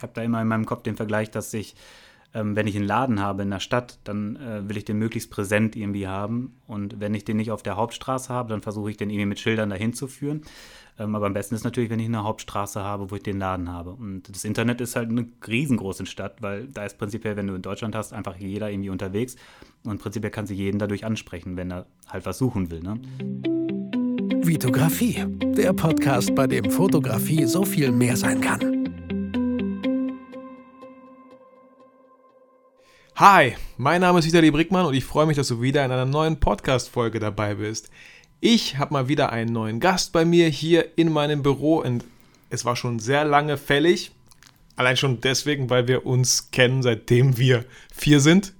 ich habe da immer in meinem Kopf den Vergleich, dass ich, ähm, wenn ich einen Laden habe in der Stadt, dann äh, will ich den möglichst präsent irgendwie haben. Und wenn ich den nicht auf der Hauptstraße habe, dann versuche ich den irgendwie mit Schildern dahin zu führen. Ähm, aber am besten ist natürlich, wenn ich eine Hauptstraße habe, wo ich den Laden habe. Und das Internet ist halt eine riesengroße Stadt, weil da ist prinzipiell, wenn du in Deutschland hast, einfach jeder irgendwie unterwegs. Und prinzipiell kann sich jeden dadurch ansprechen, wenn er halt was suchen will. Ne? Vitografie, der Podcast, bei dem Fotografie so viel mehr sein kann. Hi, mein Name ist Vitali Brickmann und ich freue mich, dass du wieder in einer neuen Podcast-Folge dabei bist. Ich habe mal wieder einen neuen Gast bei mir hier in meinem Büro und es war schon sehr lange fällig. Allein schon deswegen, weil wir uns kennen, seitdem wir vier sind.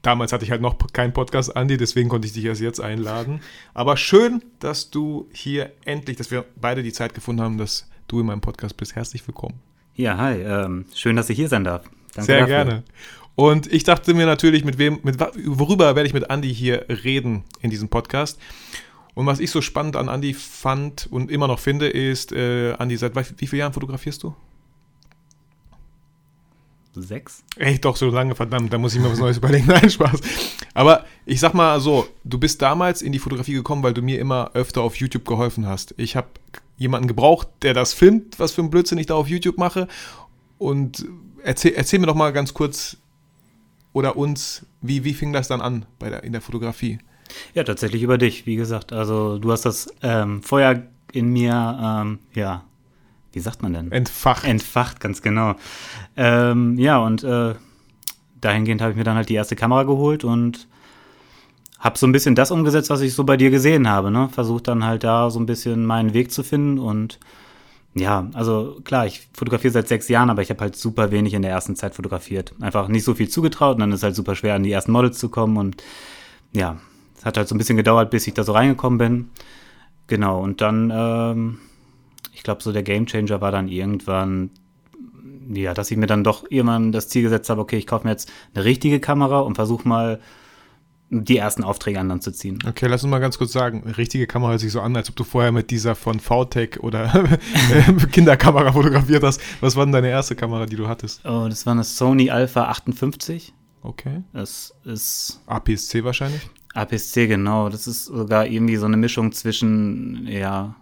Damals hatte ich halt noch keinen Podcast, Andi, deswegen konnte ich dich erst jetzt einladen. Aber schön, dass du hier endlich, dass wir beide die Zeit gefunden haben, dass du in meinem Podcast bist. Herzlich willkommen. Ja, hi. Ähm, schön, dass ich hier sein darf. Danke Sehr dafür. gerne. Und ich dachte mir natürlich, mit wem, mit worüber werde ich mit Andi hier reden in diesem Podcast? Und was ich so spannend an Andi fand und immer noch finde, ist, äh, Andi, seit wie vielen Jahren fotografierst du? Sechs? Echt doch so lange, verdammt, da muss ich mir was Neues überlegen. Nein, Spaß. Aber ich sag mal so, du bist damals in die Fotografie gekommen, weil du mir immer öfter auf YouTube geholfen hast. Ich habe jemanden gebraucht, der das filmt, was für ein Blödsinn ich da auf YouTube mache. Und erzähl, erzähl mir doch mal ganz kurz oder uns, wie, wie fing das dann an bei der, in der Fotografie? Ja, tatsächlich über dich, wie gesagt. Also du hast das ähm, Feuer in mir, ähm, ja, wie sagt man denn? Entfacht. Entfacht, ganz genau. Ähm, ja, und äh, dahingehend habe ich mir dann halt die erste Kamera geholt und habe so ein bisschen das umgesetzt, was ich so bei dir gesehen habe. Ne? Versucht dann halt da so ein bisschen meinen Weg zu finden und ja, also klar, ich fotografiere seit sechs Jahren, aber ich habe halt super wenig in der ersten Zeit fotografiert. Einfach nicht so viel zugetraut und dann ist halt super schwer, an die ersten Models zu kommen und ja, es hat halt so ein bisschen gedauert, bis ich da so reingekommen bin. Genau, und dann, ähm, ich glaube, so der Gamechanger war dann irgendwann, ja, dass ich mir dann doch irgendwann das Ziel gesetzt habe, okay, ich kaufe mir jetzt eine richtige Kamera und versuche mal die ersten Aufträge an dann zu ziehen. Okay, lass uns mal ganz kurz sagen, richtige Kamera hört sich so an, als ob du vorher mit dieser von VTech oder Kinderkamera fotografiert hast. Was war denn deine erste Kamera, die du hattest? Oh, das war eine Sony Alpha 58. Okay. Das ist APS-C wahrscheinlich? APS-C, genau. Das ist sogar irgendwie so eine Mischung zwischen, ja,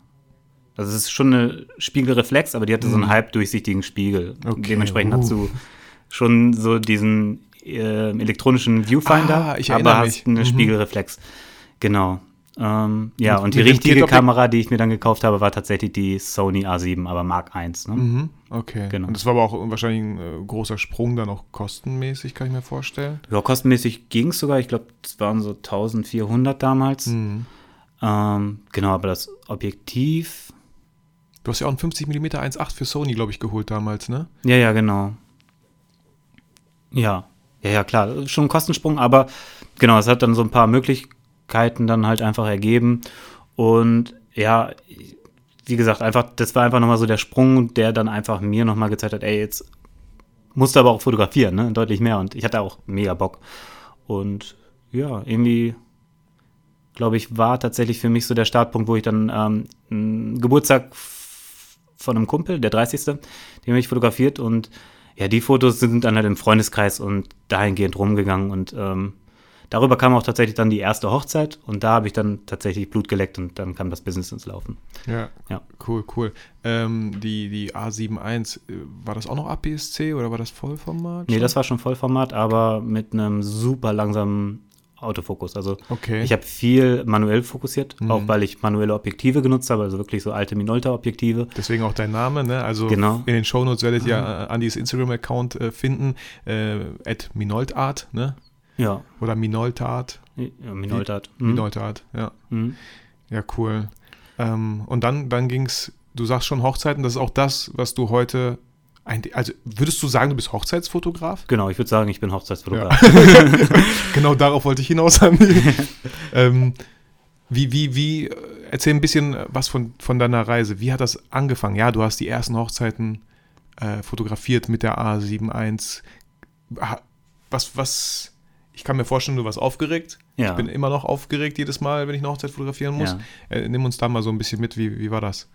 also es ist schon eine Spiegelreflex, aber die hatte so einen mhm. halbdurchsichtigen Spiegel. Okay. Dementsprechend uh. hast du schon so diesen äh, elektronischen Viewfinder, ah, ich aber mich. hast eine mhm. Spiegelreflex. Genau. Ähm, ja, und, und die richtige Kamera, die ich mir dann gekauft habe, war tatsächlich die Sony A7, aber Mark I. Ne? Mhm, okay. Genau. Und das war aber auch wahrscheinlich ein äh, großer Sprung dann auch kostenmäßig, kann ich mir vorstellen. Ja, kostenmäßig ging es sogar. Ich glaube, es waren so 1400 damals. Mhm. Ähm, genau, aber das Objektiv. Du hast ja auch ein 50 mm 1.8 für Sony, glaube ich, geholt damals, ne? Ja, ja, genau. Ja, ja, ja, klar, schon ein Kostensprung, aber genau, es hat dann so ein paar Möglichkeiten dann halt einfach ergeben. Und ja, wie gesagt, einfach, das war einfach nochmal so der Sprung, der dann einfach mir nochmal gezeigt hat, ey, jetzt musst du aber auch fotografieren, ne? Deutlich mehr. Und ich hatte auch mega Bock. Und ja, irgendwie, glaube ich, war tatsächlich für mich so der Startpunkt, wo ich dann ähm, einen Geburtstag von einem Kumpel, der 30. Den habe ich fotografiert und ja, die Fotos sind dann halt im Freundeskreis und dahingehend rumgegangen und ähm, darüber kam auch tatsächlich dann die erste Hochzeit und da habe ich dann tatsächlich Blut geleckt und dann kam das Business ins Laufen. Ja, ja. cool, cool. Ähm, die, die A71, äh, war das auch noch APS-C oder war das Vollformat? Nee, das war schon Vollformat, aber mit einem super langsamen Autofokus. Also okay. ich habe viel manuell fokussiert, mhm. auch weil ich manuelle Objektive genutzt habe, also wirklich so alte Minolta-Objektive. Deswegen auch dein Name, ne? Also genau. in den Shownotes werdet ihr mhm. Andys Instagram-Account äh, finden, äh, at Minoltart, ne? Ja. Oder Minoltart. Ja, Minoltart. Mhm. Minoltart, ja. Mhm. Ja, cool. Ähm, und dann, dann ging es, du sagst schon Hochzeiten, das ist auch das, was du heute ein, also würdest du sagen, du bist Hochzeitsfotograf? Genau, ich würde sagen, ich bin Hochzeitsfotograf. Ja. genau darauf wollte ich hinaus. ähm, wie, wie, wie, erzähl ein bisschen was von, von deiner Reise. Wie hat das angefangen? Ja, du hast die ersten Hochzeiten äh, fotografiert mit der A71. Was, was, ich kann mir vorstellen, du warst aufgeregt. Ja. Ich bin immer noch aufgeregt jedes Mal, wenn ich eine Hochzeit fotografieren muss. Ja. Äh, nimm uns da mal so ein bisschen mit, wie, wie war das?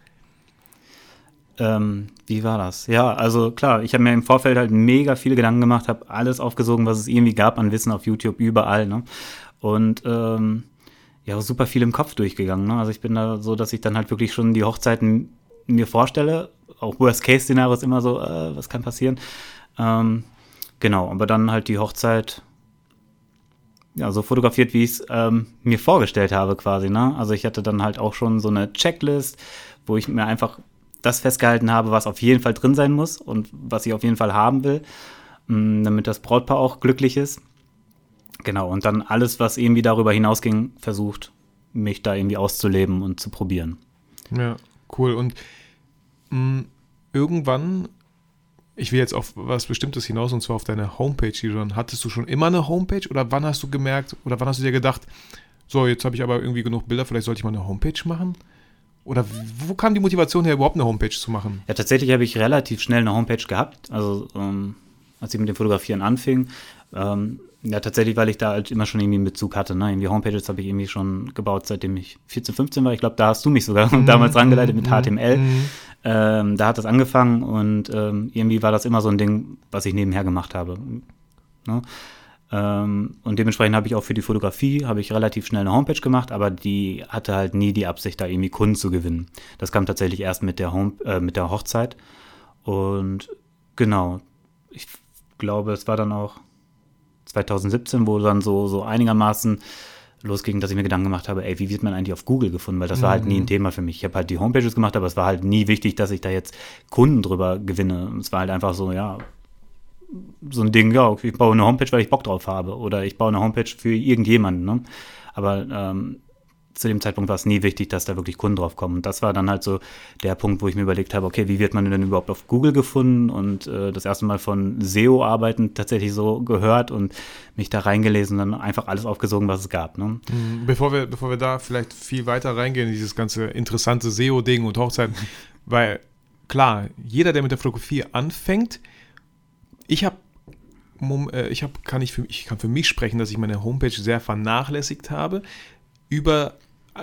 Ähm, wie war das? Ja, also klar, ich habe mir im Vorfeld halt mega viele Gedanken gemacht, habe alles aufgesogen, was es irgendwie gab an Wissen auf YouTube, überall. Ne? Und ähm, ja, super viel im Kopf durchgegangen. Ne? Also ich bin da so, dass ich dann halt wirklich schon die Hochzeiten mir vorstelle. Auch Worst-Case-Szenario ist immer so, äh, was kann passieren? Ähm, genau, aber dann halt die Hochzeit ja, so fotografiert, wie ich es ähm, mir vorgestellt habe quasi. Ne? Also ich hatte dann halt auch schon so eine Checklist, wo ich mir einfach das festgehalten habe, was auf jeden Fall drin sein muss und was ich auf jeden Fall haben will, mm, damit das Brautpaar auch glücklich ist. Genau, und dann alles, was irgendwie darüber hinausging, versucht, mich da irgendwie auszuleben und zu probieren. Ja, cool. Und mh, mm, irgendwann, ich will jetzt auf was Bestimmtes hinaus, und zwar auf deine Homepage, die hattest du schon immer eine Homepage oder wann hast du gemerkt oder wann hast du dir gedacht, so, jetzt habe ich aber irgendwie genug Bilder, vielleicht sollte ich mal eine Homepage machen? Oder wo kam die Motivation her, überhaupt eine Homepage zu machen? Ja, tatsächlich habe ich relativ schnell eine Homepage gehabt. Also, ähm, als ich mit dem Fotografieren anfing. Ähm, ja, tatsächlich, weil ich da halt immer schon irgendwie einen Bezug hatte. Ne? Irgendwie Homepages habe ich irgendwie schon gebaut, seitdem ich 14, 15 war. Ich glaube, da hast du mich sogar mm, damals rangeleitet mit HTML. Mm. Ähm, da hat das angefangen und ähm, irgendwie war das immer so ein Ding, was ich nebenher gemacht habe. Ne? Ähm, und dementsprechend habe ich auch für die Fotografie habe ich relativ schnell eine Homepage gemacht, aber die hatte halt nie die Absicht, da irgendwie Kunden zu gewinnen. Das kam tatsächlich erst mit der Home, äh, mit der Hochzeit. Und genau, ich glaube, es war dann auch 2017, wo dann so, so einigermaßen losging, dass ich mir Gedanken gemacht habe, ey, wie wird man eigentlich auf Google gefunden? Weil das war halt nie ein mhm. Thema für mich. Ich habe halt die Homepages gemacht, aber es war halt nie wichtig, dass ich da jetzt Kunden drüber gewinne. Es war halt einfach so, ja, so ein Ding, ja, ich baue eine Homepage, weil ich Bock drauf habe. Oder ich baue eine Homepage für irgendjemanden. Ne? Aber ähm, zu dem Zeitpunkt war es nie wichtig, dass da wirklich Kunden drauf kommen. Und das war dann halt so der Punkt, wo ich mir überlegt habe, okay, wie wird man denn überhaupt auf Google gefunden? Und äh, das erste Mal von SEO-Arbeiten tatsächlich so gehört und mich da reingelesen und dann einfach alles aufgesogen, was es gab. Ne? Mhm. Bevor, wir, bevor wir da vielleicht viel weiter reingehen in dieses ganze interessante SEO-Ding und Hochzeiten, weil klar, jeder, der mit der Fotografie anfängt, ich habe äh, ich hab, kann ich, für, ich kann für mich sprechen, dass ich meine Homepage sehr vernachlässigt habe über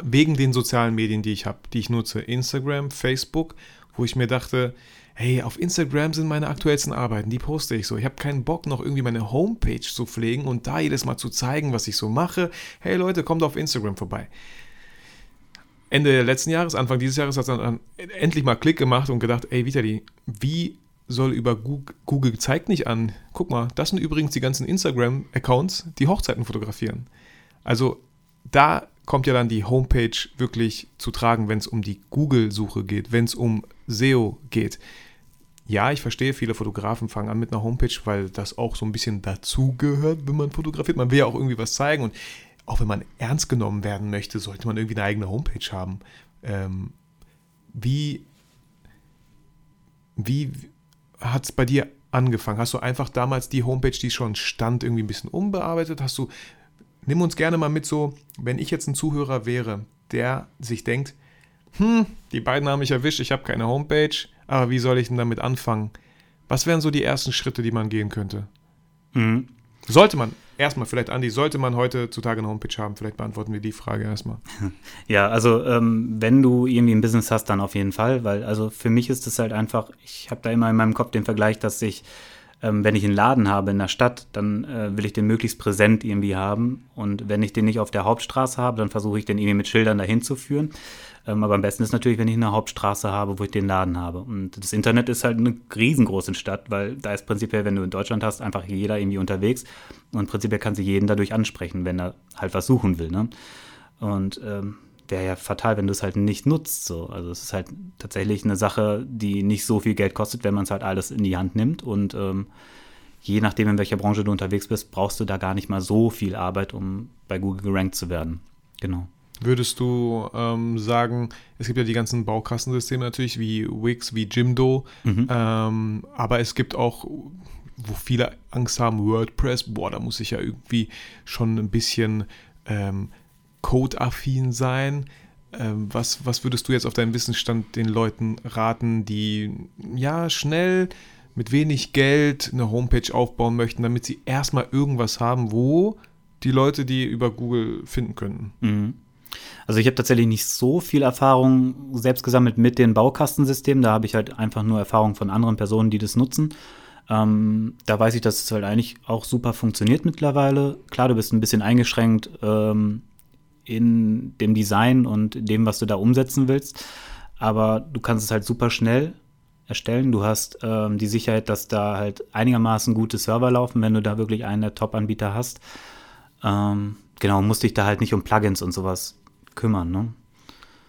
wegen den sozialen Medien, die ich habe, die ich nutze, Instagram, Facebook, wo ich mir dachte, hey, auf Instagram sind meine aktuellsten Arbeiten, die poste ich so. Ich habe keinen Bock, noch irgendwie meine Homepage zu pflegen und da jedes Mal zu zeigen, was ich so mache. Hey Leute, kommt auf Instagram vorbei. Ende letzten Jahres, Anfang dieses Jahres hat es dann endlich mal Klick gemacht und gedacht, ey Vitali, wie soll über Google, Google zeigt nicht an. Guck mal, das sind übrigens die ganzen Instagram-Accounts, die Hochzeiten fotografieren. Also da kommt ja dann die Homepage wirklich zu tragen, wenn es um die Google-Suche geht, wenn es um SEO geht. Ja, ich verstehe, viele Fotografen fangen an mit einer Homepage, weil das auch so ein bisschen dazugehört, wenn man fotografiert. Man will ja auch irgendwie was zeigen und auch wenn man ernst genommen werden möchte, sollte man irgendwie eine eigene Homepage haben. Ähm, wie, wie, hat es bei dir angefangen? Hast du einfach damals die Homepage, die schon stand, irgendwie ein bisschen umbearbeitet? Hast du, nimm uns gerne mal mit so, wenn ich jetzt ein Zuhörer wäre, der sich denkt, hm, die beiden haben mich erwischt, ich habe keine Homepage, aber wie soll ich denn damit anfangen? Was wären so die ersten Schritte, die man gehen könnte? Mhm. Sollte man, erstmal vielleicht, Andi, sollte man heutzutage eine Homepage haben? Vielleicht beantworten wir die Frage erstmal. Ja, also ähm, wenn du irgendwie ein Business hast, dann auf jeden Fall, weil also für mich ist es halt einfach, ich habe da immer in meinem Kopf den Vergleich, dass ich ähm, wenn ich einen Laden habe in der Stadt, dann äh, will ich den möglichst präsent irgendwie haben. Und wenn ich den nicht auf der Hauptstraße habe, dann versuche ich den irgendwie mit Schildern dahin zu führen. Ähm, aber am besten ist natürlich, wenn ich eine Hauptstraße habe, wo ich den Laden habe. Und das Internet ist halt eine riesengroße Stadt, weil da ist prinzipiell, wenn du in Deutschland hast, einfach jeder irgendwie unterwegs. Und prinzipiell kann sich jeden dadurch ansprechen, wenn er halt was suchen will. Ne? Und ähm, wäre ja fatal, wenn du es halt nicht nutzt. So. Also es ist halt tatsächlich eine Sache, die nicht so viel Geld kostet, wenn man es halt alles in die Hand nimmt. Und ähm, je nachdem, in welcher Branche du unterwegs bist, brauchst du da gar nicht mal so viel Arbeit, um bei Google gerankt zu werden. Genau. Würdest du ähm, sagen, es gibt ja die ganzen Baukastensysteme natürlich, wie Wix, wie Jimdo, mhm. ähm, aber es gibt auch, wo viele Angst haben, WordPress, boah, da muss ich ja irgendwie schon ein bisschen ähm, Code-affin sein. Ähm, was, was würdest du jetzt auf deinem Wissensstand den Leuten raten, die ja schnell mit wenig Geld eine Homepage aufbauen möchten, damit sie erstmal irgendwas haben, wo die Leute die über Google finden könnten? Mhm. Also ich habe tatsächlich nicht so viel Erfahrung selbst gesammelt mit den Baukastensystemen. Da habe ich halt einfach nur Erfahrung von anderen Personen, die das nutzen. Ähm, da weiß ich, dass es halt eigentlich auch super funktioniert mittlerweile. Klar, du bist ein bisschen eingeschränkt ähm, in dem Design und dem, was du da umsetzen willst. Aber du kannst es halt super schnell erstellen. Du hast ähm, die Sicherheit, dass da halt einigermaßen gute Server laufen, wenn du da wirklich einen der Top-Anbieter hast. Ähm, genau, musst dich da halt nicht um Plugins und sowas kümmern, ne?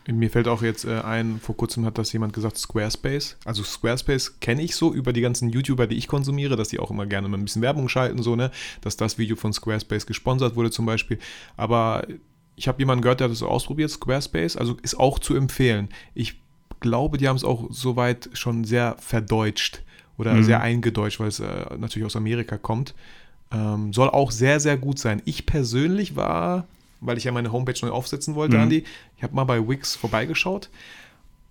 Mir fällt auch jetzt äh, ein, vor kurzem hat das jemand gesagt, Squarespace. Also Squarespace kenne ich so über die ganzen YouTuber, die ich konsumiere, dass die auch immer gerne mal ein bisschen Werbung schalten, so, ne? Dass das Video von Squarespace gesponsert wurde zum Beispiel. Aber ich habe jemanden gehört, der hat das so ausprobiert, Squarespace, also ist auch zu empfehlen. Ich glaube, die haben es auch soweit schon sehr verdeutscht oder mhm. sehr eingedeutscht, weil es äh, natürlich aus Amerika kommt. Ähm, soll auch sehr, sehr gut sein. Ich persönlich war weil ich ja meine Homepage neu aufsetzen wollte, mhm. Andi. Ich habe mal bei Wix vorbeigeschaut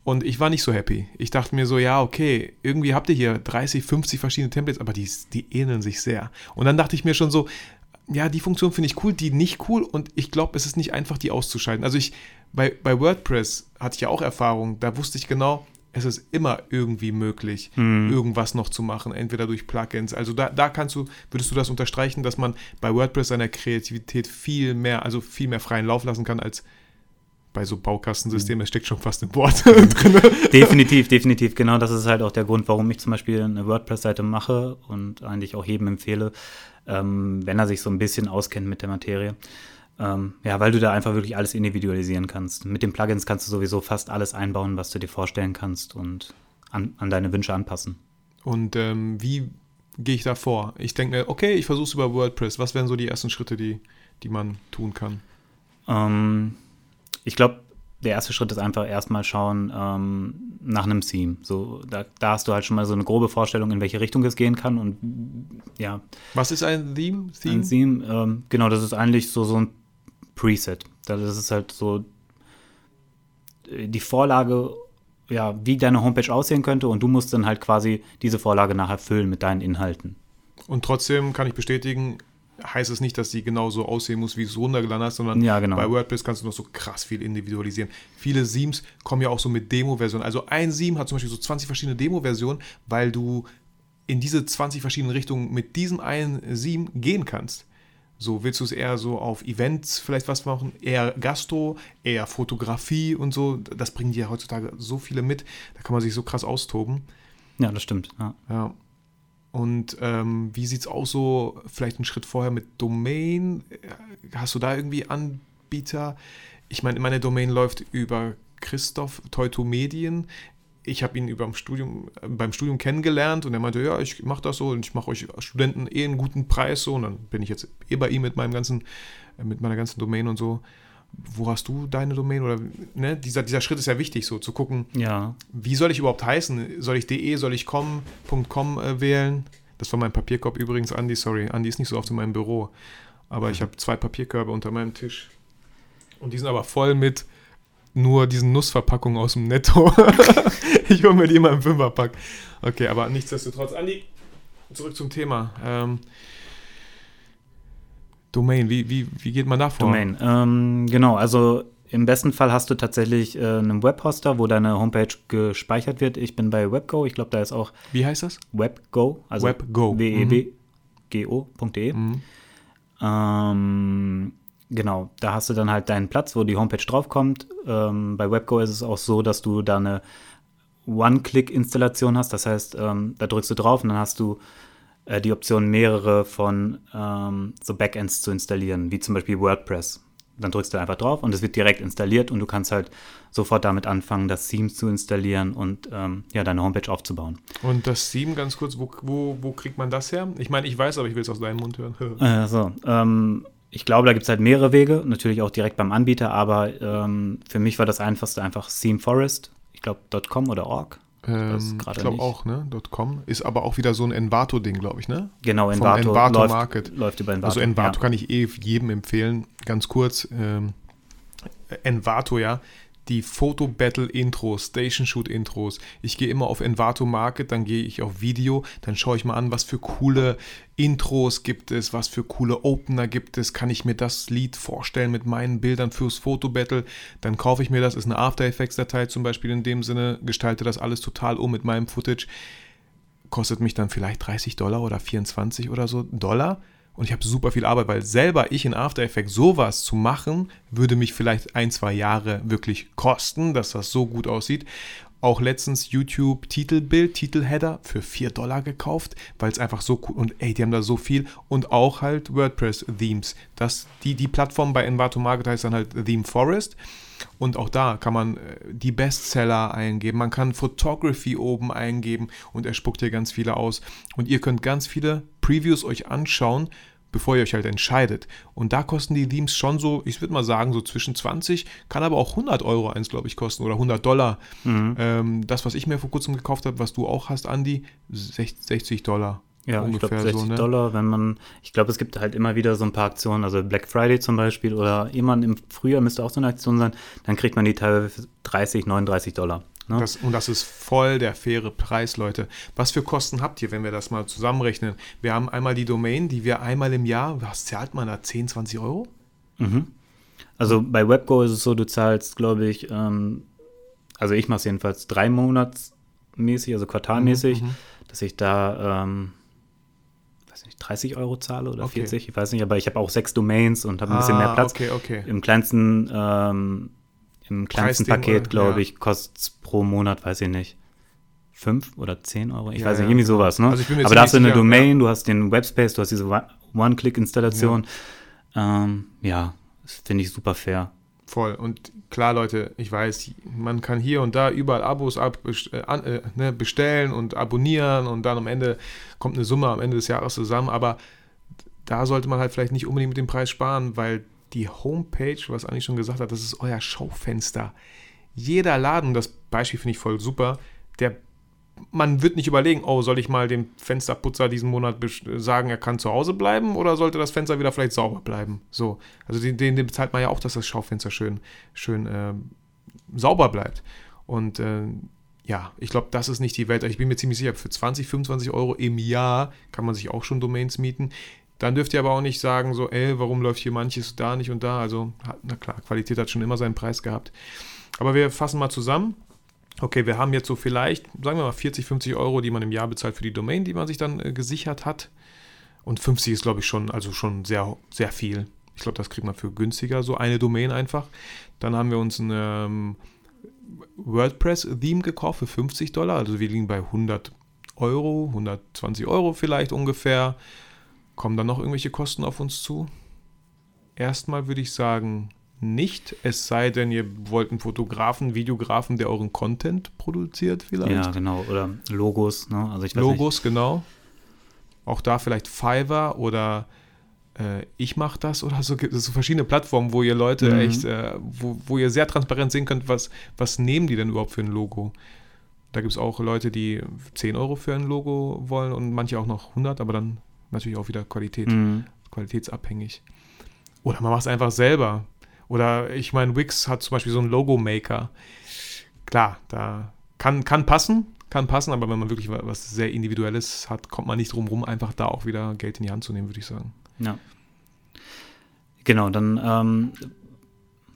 und ich war nicht so happy. Ich dachte mir so, ja, okay, irgendwie habt ihr hier 30, 50 verschiedene Templates, aber die, die ähneln sich sehr. Und dann dachte ich mir schon so, ja, die Funktion finde ich cool, die nicht cool und ich glaube, es ist nicht einfach, die auszuschalten. Also ich, bei, bei WordPress hatte ich ja auch Erfahrung, da wusste ich genau, es ist immer irgendwie möglich, hm. irgendwas noch zu machen, entweder durch Plugins. Also da, da kannst du, würdest du das unterstreichen, dass man bei WordPress seiner Kreativität viel mehr, also viel mehr freien Lauf lassen kann als bei so Baukastensystemen, es steckt schon fast im Wort drin. Definitiv, definitiv. Genau das ist halt auch der Grund, warum ich zum Beispiel eine WordPress-Seite mache und eigentlich auch jedem empfehle, ähm, wenn er sich so ein bisschen auskennt mit der Materie. Ähm, ja, weil du da einfach wirklich alles individualisieren kannst. Mit den Plugins kannst du sowieso fast alles einbauen, was du dir vorstellen kannst und an, an deine Wünsche anpassen. Und ähm, wie gehe ich da vor? Ich denke mir, okay, ich versuche es über WordPress. Was wären so die ersten Schritte, die, die man tun kann? Ähm, ich glaube, der erste Schritt ist einfach erstmal schauen ähm, nach einem Theme. So, da, da, hast du halt schon mal so eine grobe Vorstellung, in welche Richtung es gehen kann. Und ja. Was ist ein Theme? Theme? Ein Theme, ähm, genau, das ist eigentlich so, so ein Preset. Das ist halt so äh, die Vorlage, ja, wie deine Homepage aussehen könnte und du musst dann halt quasi diese Vorlage nachher füllen mit deinen Inhalten. Und trotzdem kann ich bestätigen, heißt es nicht, dass sie genauso aussehen muss, wie du es runtergeladen hast, sondern ja, genau. bei WordPress kannst du noch so krass viel individualisieren. Viele Themes kommen ja auch so mit Demo-Versionen. Also ein Theme hat zum Beispiel so 20 verschiedene Demo-Versionen, weil du in diese 20 verschiedenen Richtungen mit diesem einen Theme gehen kannst. So, willst du es eher so auf Events vielleicht was machen? Eher Gastro, eher Fotografie und so. Das bringen die ja heutzutage so viele mit. Da kann man sich so krass austoben. Ja, das stimmt. Ja. ja. Und ähm, wie sieht es aus so, vielleicht einen Schritt vorher mit Domain? Hast du da irgendwie Anbieter? Ich meine, meine Domain läuft über Christoph Teuto Medien ich habe ihn über Studium, beim Studium kennengelernt und er meinte, ja, ich mache das so und ich mache euch Studenten eh einen guten Preis so und dann bin ich jetzt eh bei ihm mit meinem ganzen, äh, mit meiner ganzen Domain und so. Wo hast du deine Domain? Oder ne, dieser, dieser Schritt ist ja wichtig, so zu gucken, ja. wie soll ich überhaupt heißen? Soll ich de, soll ich com, .com äh, wählen? Das war mein Papierkorb übrigens, Andi, sorry, Andi ist nicht so oft in meinem Büro. Aber ich habe zwei Papierkörbe unter meinem Tisch. Und die sind aber voll mit nur diesen Nussverpackungen aus dem Netto. ich hole mir die immer im Fünferpack. Okay, aber nichtsdestotrotz, Andi, zurück zum Thema. Ähm, Domain, wie, wie, wie geht man da vor? Domain, ähm, genau, also im besten Fall hast du tatsächlich äh, einen Webhoster, wo deine Homepage gespeichert wird. Ich bin bei WebGo, ich glaube, da ist auch. Wie heißt das? WebGo, also WebGo. W-E-B-G-O.de. Mhm. Ähm, Genau, da hast du dann halt deinen Platz, wo die Homepage draufkommt. Ähm, bei WebGo ist es auch so, dass du da eine One-Click-Installation hast. Das heißt, ähm, da drückst du drauf und dann hast du äh, die Option, mehrere von ähm, so Backends zu installieren, wie zum Beispiel WordPress. Dann drückst du einfach drauf und es wird direkt installiert und du kannst halt sofort damit anfangen, das Theme zu installieren und ähm, ja, deine Homepage aufzubauen. Und das Theme, ganz kurz, wo, wo, wo kriegt man das her? Ich meine, ich weiß, aber ich will es aus deinem Mund hören. äh, so, ähm, ich glaube, da gibt es halt mehrere Wege, natürlich auch direkt beim Anbieter, aber ähm, für mich war das einfachste einfach Theme Forest, ich glaube .com oder .org. Ähm, ich glaube auch, ne? .com ist aber auch wieder so ein Envato-Ding, glaube ich, ne? Genau, Envato, Envato läuft, Market. läuft über Envato. Also Envato ja. kann ich eh jedem empfehlen, ganz kurz. Ähm, Envato, ja, die Foto-Battle-Intros, Station-Shoot-Intros. Ich gehe immer auf Envato Market, dann gehe ich auf Video, dann schaue ich mal an, was für coole Intros gibt es, was für coole Opener gibt es, kann ich mir das Lied vorstellen mit meinen Bildern fürs Foto-Battle, dann kaufe ich mir das, ist eine After Effects-Datei zum Beispiel in dem Sinne, gestalte das alles total um mit meinem Footage, kostet mich dann vielleicht 30 Dollar oder 24 oder so Dollar und ich habe super viel Arbeit, weil selber ich in After Effects sowas zu machen, würde mich vielleicht ein, zwei Jahre wirklich kosten, dass das so gut aussieht. Auch letztens YouTube Titelbild, Titelheader für 4 Dollar gekauft, weil es einfach so cool und ey, die haben da so viel und auch halt WordPress Themes. Die, die Plattform bei Envato Market heißt dann halt Theme Forest und auch da kann man äh, die Bestseller eingeben, man kann Photography oben eingeben und er spuckt hier ganz viele aus. Und ihr könnt ganz viele Previews euch anschauen, bevor ihr euch halt entscheidet. Und da kosten die Themes schon so, ich würde mal sagen, so zwischen 20, kann aber auch 100 Euro eins, glaube ich, kosten oder 100 Dollar. Mhm. Ähm, das, was ich mir vor kurzem gekauft habe, was du auch hast, Andy, 60 Dollar. Ja, ungefähr ich glaube 60 so, ne? Dollar, wenn man, ich glaube, es gibt halt immer wieder so ein paar Aktionen, also Black Friday zum Beispiel oder jemand im Frühjahr müsste auch so eine Aktion sein, dann kriegt man die teilweise 30, 39 Dollar. Ne? Das, und das ist voll der faire Preis, Leute. Was für Kosten habt ihr, wenn wir das mal zusammenrechnen? Wir haben einmal die Domain, die wir einmal im Jahr, was zahlt man da, 10, 20 Euro? Mhm. Also bei WebGo ist es so, du zahlst, glaube ich, ähm, also ich mache es jedenfalls drei Monatsmäßig, also quartalmäßig, mhm, mhm. dass ich da ähm, 30 Euro zahle oder okay. 40, ich weiß nicht, aber ich habe auch sechs Domains und habe ein ah, bisschen mehr Platz. Okay, okay. Im kleinsten, ähm, im kleinsten Paket, glaube ich, kostet es pro Monat, weiß ich nicht. 5 oder 10 Euro, ich ja, weiß nicht, ja. irgendwie sowas. Ne? Also aber da hast du eine sicher, Domain, ja. du hast den Webspace, du hast diese One-Click-Installation. Ja, ähm, ja finde ich super fair. Voll. Und klar, Leute, ich weiß, man kann hier und da überall Abos ab, äh, äh, ne, bestellen und abonnieren und dann am Ende kommt eine Summe am Ende des Jahres zusammen. Aber da sollte man halt vielleicht nicht unbedingt mit dem Preis sparen, weil die Homepage, was Anni schon gesagt hat, das ist euer Schaufenster. Jeder Laden, das Beispiel finde ich voll super, der man wird nicht überlegen, oh, soll ich mal dem Fensterputzer diesen Monat sagen, er kann zu Hause bleiben oder sollte das Fenster wieder vielleicht sauber bleiben? So, also den, den bezahlt man ja auch, dass das Schaufenster schön, schön äh, sauber bleibt. Und äh, ja, ich glaube, das ist nicht die Welt. Ich bin mir ziemlich sicher, für 20, 25 Euro im Jahr kann man sich auch schon Domains mieten. Dann dürft ihr aber auch nicht sagen, so, ey, warum läuft hier manches da nicht und da. Also, na klar, Qualität hat schon immer seinen Preis gehabt. Aber wir fassen mal zusammen okay, wir haben jetzt so vielleicht, sagen wir mal 40, 50 Euro, die man im Jahr bezahlt für die Domain, die man sich dann äh, gesichert hat. Und 50 ist, glaube ich, schon, also schon sehr, sehr viel. Ich glaube, das kriegt man für günstiger, so eine Domain einfach. Dann haben wir uns ein ähm, WordPress-Theme gekauft für 50 Dollar. Also wir liegen bei 100 Euro, 120 Euro vielleicht ungefähr. Kommen dann noch irgendwelche Kosten auf uns zu? Erstmal würde ich sagen, nicht, es sei denn, ihr wollt einen Fotografen, Videografen, der euren Content produziert vielleicht. Ja, genau, oder Logos, ne? Also ich weiß Logos, nicht. genau. Auch da vielleicht Fiverr oder äh, ich mache das oder so. gibt Es so verschiedene Plattformen, wo ihr Leute mhm. echt, äh, wo, wo ihr sehr transparent sehen könnt, was, was nehmen die denn überhaupt für ein Logo. Da gibt es auch Leute, die 10 Euro für ein Logo wollen und manche auch noch 100, aber dann natürlich auch wieder Qualität, mhm. qualitätsabhängig. Oder man macht es einfach selber. Oder ich meine, Wix hat zum Beispiel so einen Logo-Maker. Klar, da kann, kann passen, kann passen, aber wenn man wirklich was sehr Individuelles hat, kommt man nicht drum rum, einfach da auch wieder Geld in die Hand zu nehmen, würde ich sagen. Ja. Genau, dann. Ähm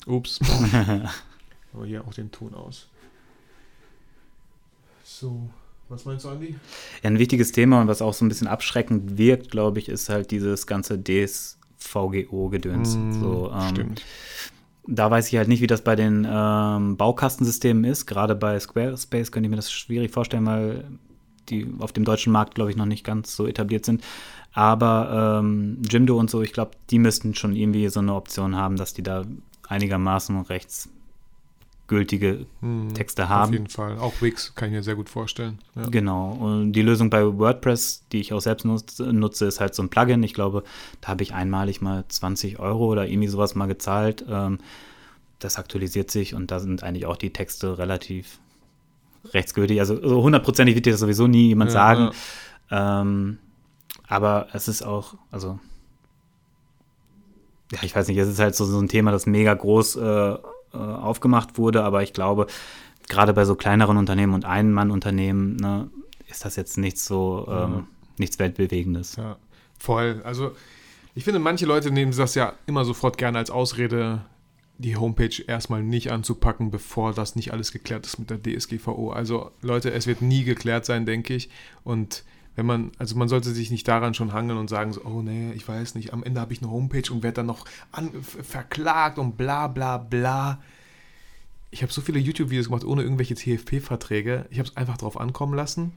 Ups. aber hier auch den Ton aus. So. Was meinst du, Andi? Ja, ein wichtiges Thema und was auch so ein bisschen abschreckend wirkt, glaube ich, ist halt dieses ganze Ds VGO-Gedöns. Mm, so, ähm, stimmt. Da weiß ich halt nicht, wie das bei den ähm, Baukastensystemen ist. Gerade bei Squarespace könnte ich mir das schwierig vorstellen, weil die auf dem deutschen Markt, glaube ich, noch nicht ganz so etabliert sind. Aber ähm, Jimdo und so, ich glaube, die müssten schon irgendwie so eine Option haben, dass die da einigermaßen rechts gültige hm, Texte haben. Auf jeden Fall. Auch Wix kann ich mir sehr gut vorstellen. Ja. Genau. Und die Lösung bei WordPress, die ich auch selbst nutze, nutze, ist halt so ein Plugin. Ich glaube, da habe ich einmalig mal 20 Euro oder irgendwie sowas mal gezahlt. Ähm, das aktualisiert sich und da sind eigentlich auch die Texte relativ rechtsgültig. Also so hundertprozentig wird dir das sowieso nie jemand ja, sagen. Ja. Ähm, aber es ist auch, also ja, ich weiß nicht, es ist halt so, so ein Thema, das mega groß äh, äh, aufgemacht wurde, aber ich glaube, gerade bei so kleineren Unternehmen und Ein-Mann-Unternehmen ne, ist das jetzt nichts so, ähm, nichts Weltbewegendes. Ja, voll. Also ich finde, manche Leute nehmen das ja immer sofort gerne als Ausrede, die Homepage erstmal nicht anzupacken, bevor das nicht alles geklärt ist mit der DSGVO. Also Leute, es wird nie geklärt sein, denke ich. Und wenn man, also man sollte sich nicht daran schon hangeln und sagen so, oh nee, ich weiß nicht, am Ende habe ich eine Homepage und werde dann noch an, verklagt und bla bla bla. Ich habe so viele YouTube-Videos gemacht ohne irgendwelche TFP-Verträge. Ich habe es einfach drauf ankommen lassen.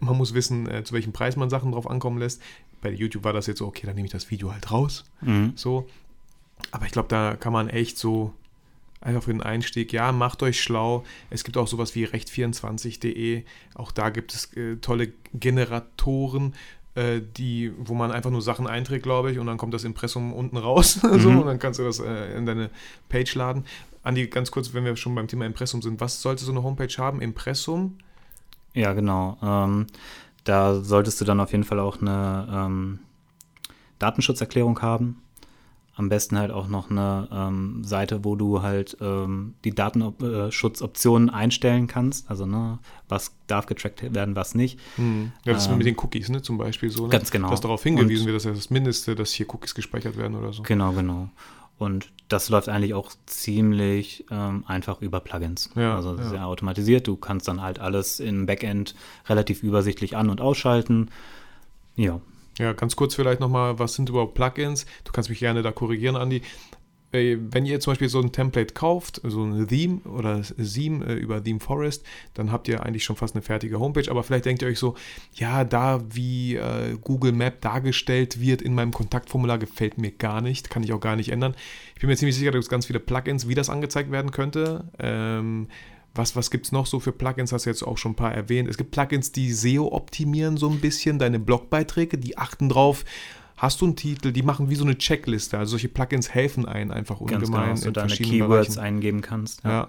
Man muss wissen, äh, zu welchem Preis man Sachen drauf ankommen lässt. Bei YouTube war das jetzt so, okay, dann nehme ich das Video halt raus. Mhm. So. Aber ich glaube, da kann man echt so einfach für den Einstieg, ja, macht euch schlau. Es gibt auch sowas wie recht24.de. Auch da gibt es äh, tolle Generatoren, äh, die, wo man einfach nur Sachen einträgt, glaube ich, und dann kommt das Impressum unten raus. so, Mhm. und dann kannst du das äh, in deine Page laden. Andi, ganz kurz, wenn wir schon beim Thema Impressum sind, was sollte so eine Homepage haben? Impressum? Ja, genau. Ähm, da solltest du dann auf jeden Fall auch eine ähm, Datenschutzerklärung haben. Am besten halt auch noch eine ähm, Seite, wo du halt ähm, die Datenschutzoptionen einstellen kannst. Also, ne, was darf getrackt werden, was nicht. Hm. Ja, das ist Ähm, mit den Cookies, ne, zum Beispiel so. Ne? Ganz genau. Dass darauf hingewiesen Und- wird, dass ja das Mindeste, dass hier Cookies gespeichert werden oder so. Genau, genau. Und das läuft eigentlich auch ziemlich ähm, einfach über Plugins. Ja, also das ja automatisiert. Du kannst dann halt alles im Backend relativ übersichtlich an- und ausschalten. Ja. Ja, ganz kurz vielleicht nochmal, was sind überhaupt Plugins? Du kannst mich gerne da korrigieren, Andi. Wenn ihr zum Beispiel so ein Template kauft, so ein Theme oder Theme äh, über Theme Forest, dann habt ihr eigentlich schon fast eine fertige Homepage. Aber vielleicht denkt ihr euch so, ja, da wie äh, Google Map dargestellt wird in meinem Kontaktformular, gefällt mir gar nicht, kann ich auch gar nicht ändern. Ich bin mir ziemlich sicher, da gibt es ganz viele Plugins, wie das angezeigt werden könnte. Ähm, was, was gibt es noch so für Plugins? Hast du jetzt auch schon ein paar erwähnt. Es gibt Plugins, die SEO optimieren so ein bisschen, deine Blogbeiträge, die achten drauf. Hast du einen Titel, die machen wie so eine Checkliste. Also solche Plugins helfen einen einfach Ganz genau, ungemein dass du in deine Keywords Bereichen. eingeben kannst. Ja,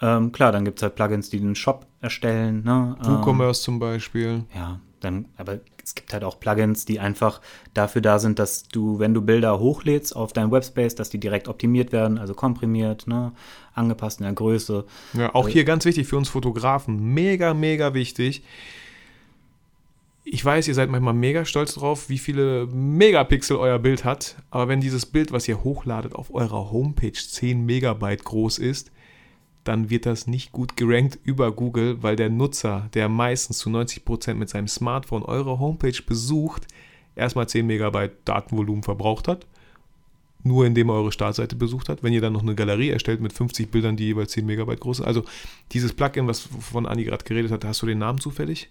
Ähm, klar, dann gibt es halt Plugins, die den Shop erstellen. Ne? Ähm, WooCommerce zum Beispiel. ja, dann, aber es gibt halt auch Plugins, die einfach dafür da sind, dass du, wenn du Bilder hochlädst auf deinen Webspace, dass die direkt optimiert werden, also komprimiert, ne? angepasst in der Größe. Ja, auch Äh, hier ganz wichtig für uns Fotografen. Mega, mega wichtig. Ich weiß, ihr seid manchmal mega stolz drauf, wie viele Megapixel euer Bild hat. Aber wenn dieses Bild, was ihr hochladet, auf eurer Homepage 10 Megabyte groß ist, dann wird das nicht gut gerankt über Google, weil der Nutzer, der meistens zu 90% mit seinem Smartphone eure Homepage besucht, erstmal 10 Megabyte Datenvolumen verbraucht hat. Nur indem er eure Startseite besucht hat. Wenn ihr dann noch eine Galerie erstellt mit 50 Bildern, die jeweils 10 Megabyte groß sind. Also dieses Plugin, was von Anni gerade geredet hat, hast du den Namen zufällig?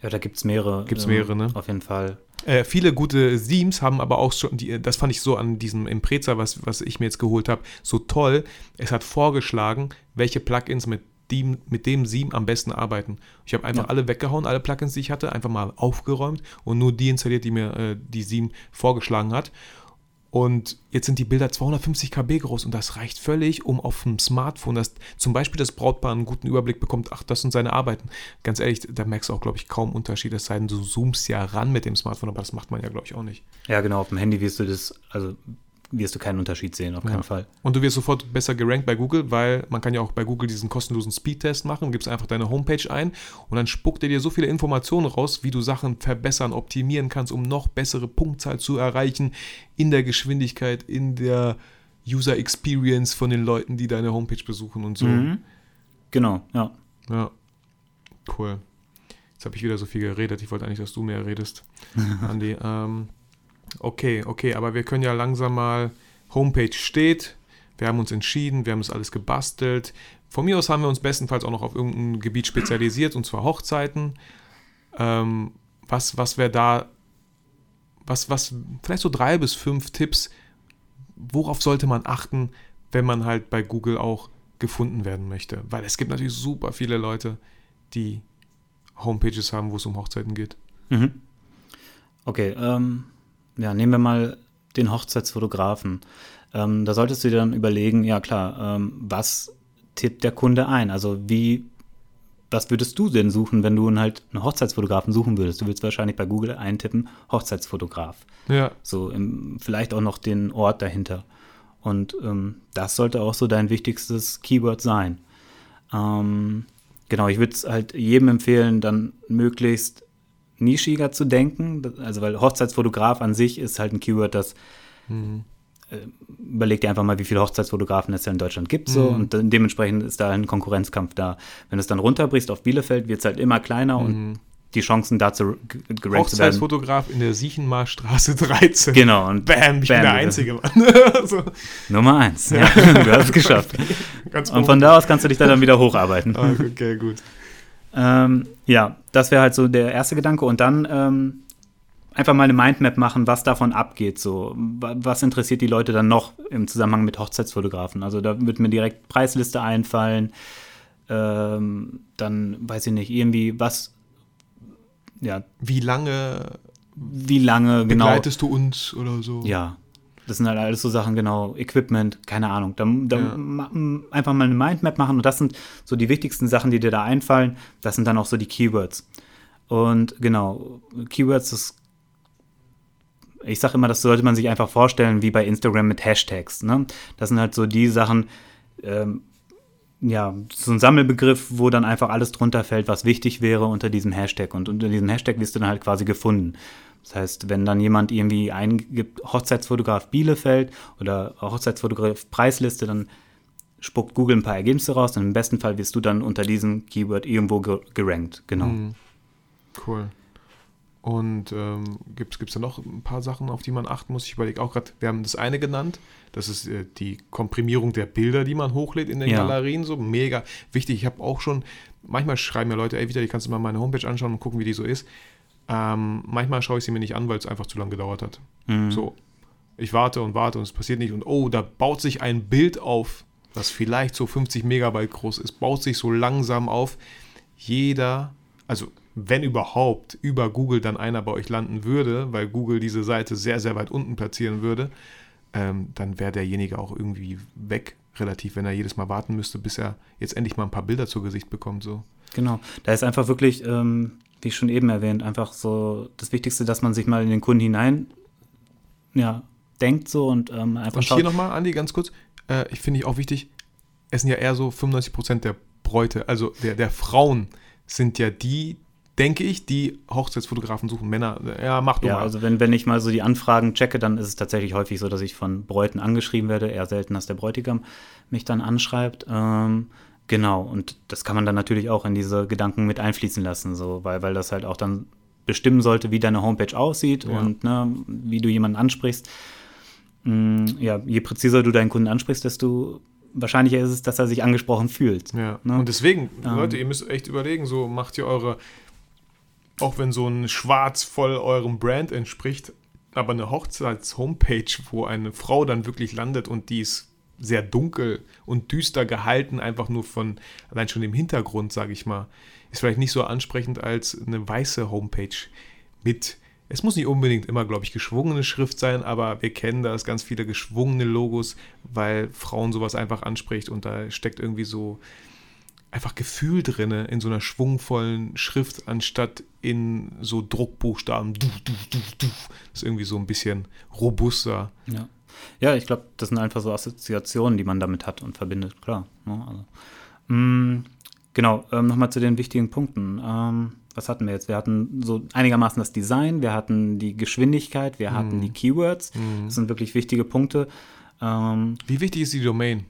Ja, da gibt es mehrere. Gibt's mehrere, ne? Auf jeden Fall. Äh, viele gute Themes haben aber auch schon, die, das fand ich so an diesem Impreza, was, was ich mir jetzt geholt habe, so toll. Es hat vorgeschlagen, welche Plugins mit dem, mit dem Theme am besten arbeiten. Ich habe einfach Ja. alle weggehauen, alle Plugins, die ich hatte, einfach mal aufgeräumt und nur die installiert, die mir äh, die Theme vorgeschlagen hat. Und jetzt sind die Bilder 250 KB groß und das reicht völlig, um auf dem Smartphone, das zum Beispiel das Brautpaar einen guten Überblick bekommt, ach, das sind seine Arbeiten. Ganz ehrlich, da merkst du auch, glaube ich, kaum Unterschied, es sei denn, du zoomst ja ran mit dem Smartphone, aber das macht man ja, glaube ich, auch nicht. Ja, genau, auf dem Handy wirst du das, also wirst du keinen Unterschied sehen, auf Ja. keinen Fall. Und du wirst sofort besser gerankt bei Google, weil man kann ja auch bei Google diesen kostenlosen Speedtest machen, gibst einfach deine Homepage ein und dann spuckt er dir so viele Informationen raus, wie du Sachen verbessern, optimieren kannst, um noch bessere Punktzahl zu erreichen in der Geschwindigkeit, in der User Experience von den Leuten, die deine Homepage besuchen und so. Mhm. Genau, ja. Ja, cool. Jetzt habe ich wieder so viel geredet. Ich wollte eigentlich, dass du mehr redest, Andi. Ähm, okay, okay, aber wir können ja langsam mal. Homepage steht. Wir haben uns entschieden, wir haben es alles gebastelt. Von mir aus haben wir uns bestenfalls auch noch auf irgendein Gebiet spezialisiert, und zwar Hochzeiten. Ähm, was was wäre da, was, was, vielleicht so drei bis fünf Tipps, worauf sollte man achten, wenn man halt bei Google auch gefunden werden möchte? Weil es gibt natürlich super viele Leute, die Homepages haben, wo es um Hochzeiten geht. Mhm. Okay, ähm, ja, nehmen wir mal den Hochzeitsfotografen. Ähm, da solltest du dir dann überlegen, ja klar, ähm, was tippt der Kunde ein? Also wie, was würdest du denn suchen, wenn du halt einen Hochzeitsfotografen suchen würdest? Du würdest wahrscheinlich bei Google eintippen, Hochzeitsfotograf. Ja, So im, vielleicht auch noch den Ort dahinter. Und ähm, das sollte auch so dein wichtigstes Keyword sein. Ähm, genau, ich würde es halt jedem empfehlen, dann möglichst nischiger zu denken. Also, weil Hochzeitsfotograf an sich ist halt ein Keyword, das mhm. äh, überleg dir einfach mal, wie viele Hochzeitsfotografen es ja in Deutschland gibt. So, mhm. Und dementsprechend ist da ein Konkurrenzkampf da. Wenn du es dann runterbrichst auf Bielefeld, wird es halt immer kleiner mhm. und die Chancen dazu gerankt zu werden. Hochzeitsfotograf in der Siechenmarstraße 13. Genau. Und bam, ich bam, bin der Einzige, Mann. so. Nummer eins. Ja, du hast es geschafft. Und von da aus kannst du dich dann wieder hocharbeiten. Okay, gut. Ähm, ja, das wäre halt so der erste Gedanke. Und dann ähm, einfach mal eine Mindmap machen, was davon abgeht. So, was interessiert die Leute dann noch im Zusammenhang mit Hochzeitsfotografen? Also da wird mir direkt Preisliste einfallen. Ähm, dann weiß ich nicht, irgendwie was ja. Wie lange wie lange genau begleitest du uns oder so? Ja. Das sind halt alles so Sachen, genau, Equipment, keine Ahnung. Da, da ja. einfach mal eine Mindmap machen und das sind so die wichtigsten Sachen, die dir da einfallen. Das sind dann auch so die Keywords. Und genau, Keywords, das, ich sage immer, das sollte man sich einfach vorstellen wie bei Instagram mit Hashtags. Ne? Das sind halt so die Sachen, ähm, ja, so ein Sammelbegriff, wo dann einfach alles drunter fällt, was wichtig wäre unter diesem Hashtag. Und unter diesem Hashtag wirst du dann halt quasi gefunden. Das heißt, wenn dann jemand irgendwie eingibt, Hochzeitsfotograf Bielefeld oder Hochzeitsfotograf Preisliste, dann spuckt Google ein paar Ergebnisse raus und im besten Fall wirst du dann unter diesem Keyword irgendwo gerankt. Genau. Mhm. Cool. Und ähm, gibt es da noch ein paar Sachen, auf die man achten muss? Ich überlege auch gerade, wir haben das eine genannt, das ist äh, die Komprimierung der Bilder, die man hochlädt in den ja. Galerien, so mega wichtig. Ich habe auch schon, manchmal schreiben mir Leute, ey, wieder, kannst du mal meine Homepage anschauen und gucken, wie die so ist. Ähm, manchmal schaue ich sie mir nicht an, weil es einfach zu lange gedauert hat. Mhm. So, ich warte und warte und es passiert nicht und oh, da baut sich ein Bild auf, das vielleicht so 50 Megabyte groß ist, baut sich so langsam auf. Jeder, also wenn überhaupt über Google dann einer bei euch landen würde, weil Google diese Seite sehr, sehr weit unten platzieren würde, ähm, dann wäre derjenige auch irgendwie weg, relativ, wenn er jedes Mal warten müsste, bis er jetzt endlich mal ein paar Bilder zu Gesicht bekommt. So. Genau, da ist einfach wirklich, ähm, wie ich schon eben erwähnt, einfach so das Wichtigste, dass man sich mal in den Kunden hinein ja, denkt so und ähm, einfach und schaut. hier nochmal, Andi, ganz kurz, äh, ich finde ich auch wichtig, es sind ja eher so 95 Prozent der Bräute, also der, der Frauen sind ja die, denke ich, die Hochzeitsfotografen suchen. Männer, ja, mach du ja, mal. also wenn, wenn ich mal so die Anfragen checke, dann ist es tatsächlich häufig so, dass ich von Bräuten angeschrieben werde. Eher selten, dass der Bräutigam mich dann anschreibt. Ähm, genau, und das kann man dann natürlich auch in diese Gedanken mit einfließen lassen, so, weil, weil das halt auch dann bestimmen sollte, wie deine Homepage aussieht ja. und ne, wie du jemanden ansprichst. Mm, ja, je präziser du deinen Kunden ansprichst, desto wahrscheinlicher ist es, dass er sich angesprochen fühlt. Ja. Ne? Und deswegen, ähm, Leute, ihr müsst echt überlegen, so macht ihr eure auch wenn so ein Schwarz voll eurem Brand entspricht, aber eine Hochzeits-Homepage, wo eine Frau dann wirklich landet und die ist sehr dunkel und düster gehalten, einfach nur von allein schon dem Hintergrund, sage ich mal, ist vielleicht nicht so ansprechend als eine weiße Homepage mit. Es muss nicht unbedingt immer, glaube ich, geschwungene Schrift sein, aber wir kennen das ganz viele geschwungene Logos, weil Frauen sowas einfach anspricht und da steckt irgendwie so einfach Gefühl drin in so einer schwungvollen Schrift, anstatt in so Druckbuchstaben. Das ist irgendwie so ein bisschen robuster. Ja, ja ich glaube, das sind einfach so Assoziationen, die man damit hat und verbindet, klar. Ne? Also, mh, mm, genau, ähm, nochmal zu den wichtigen Punkten. Ähm, was hatten wir jetzt? Wir hatten so einigermaßen das Design, wir hatten die Geschwindigkeit, wir hatten mm. die Keywords. Mm. Das sind wirklich wichtige Punkte. Ähm, Wie wichtig ist die Domain?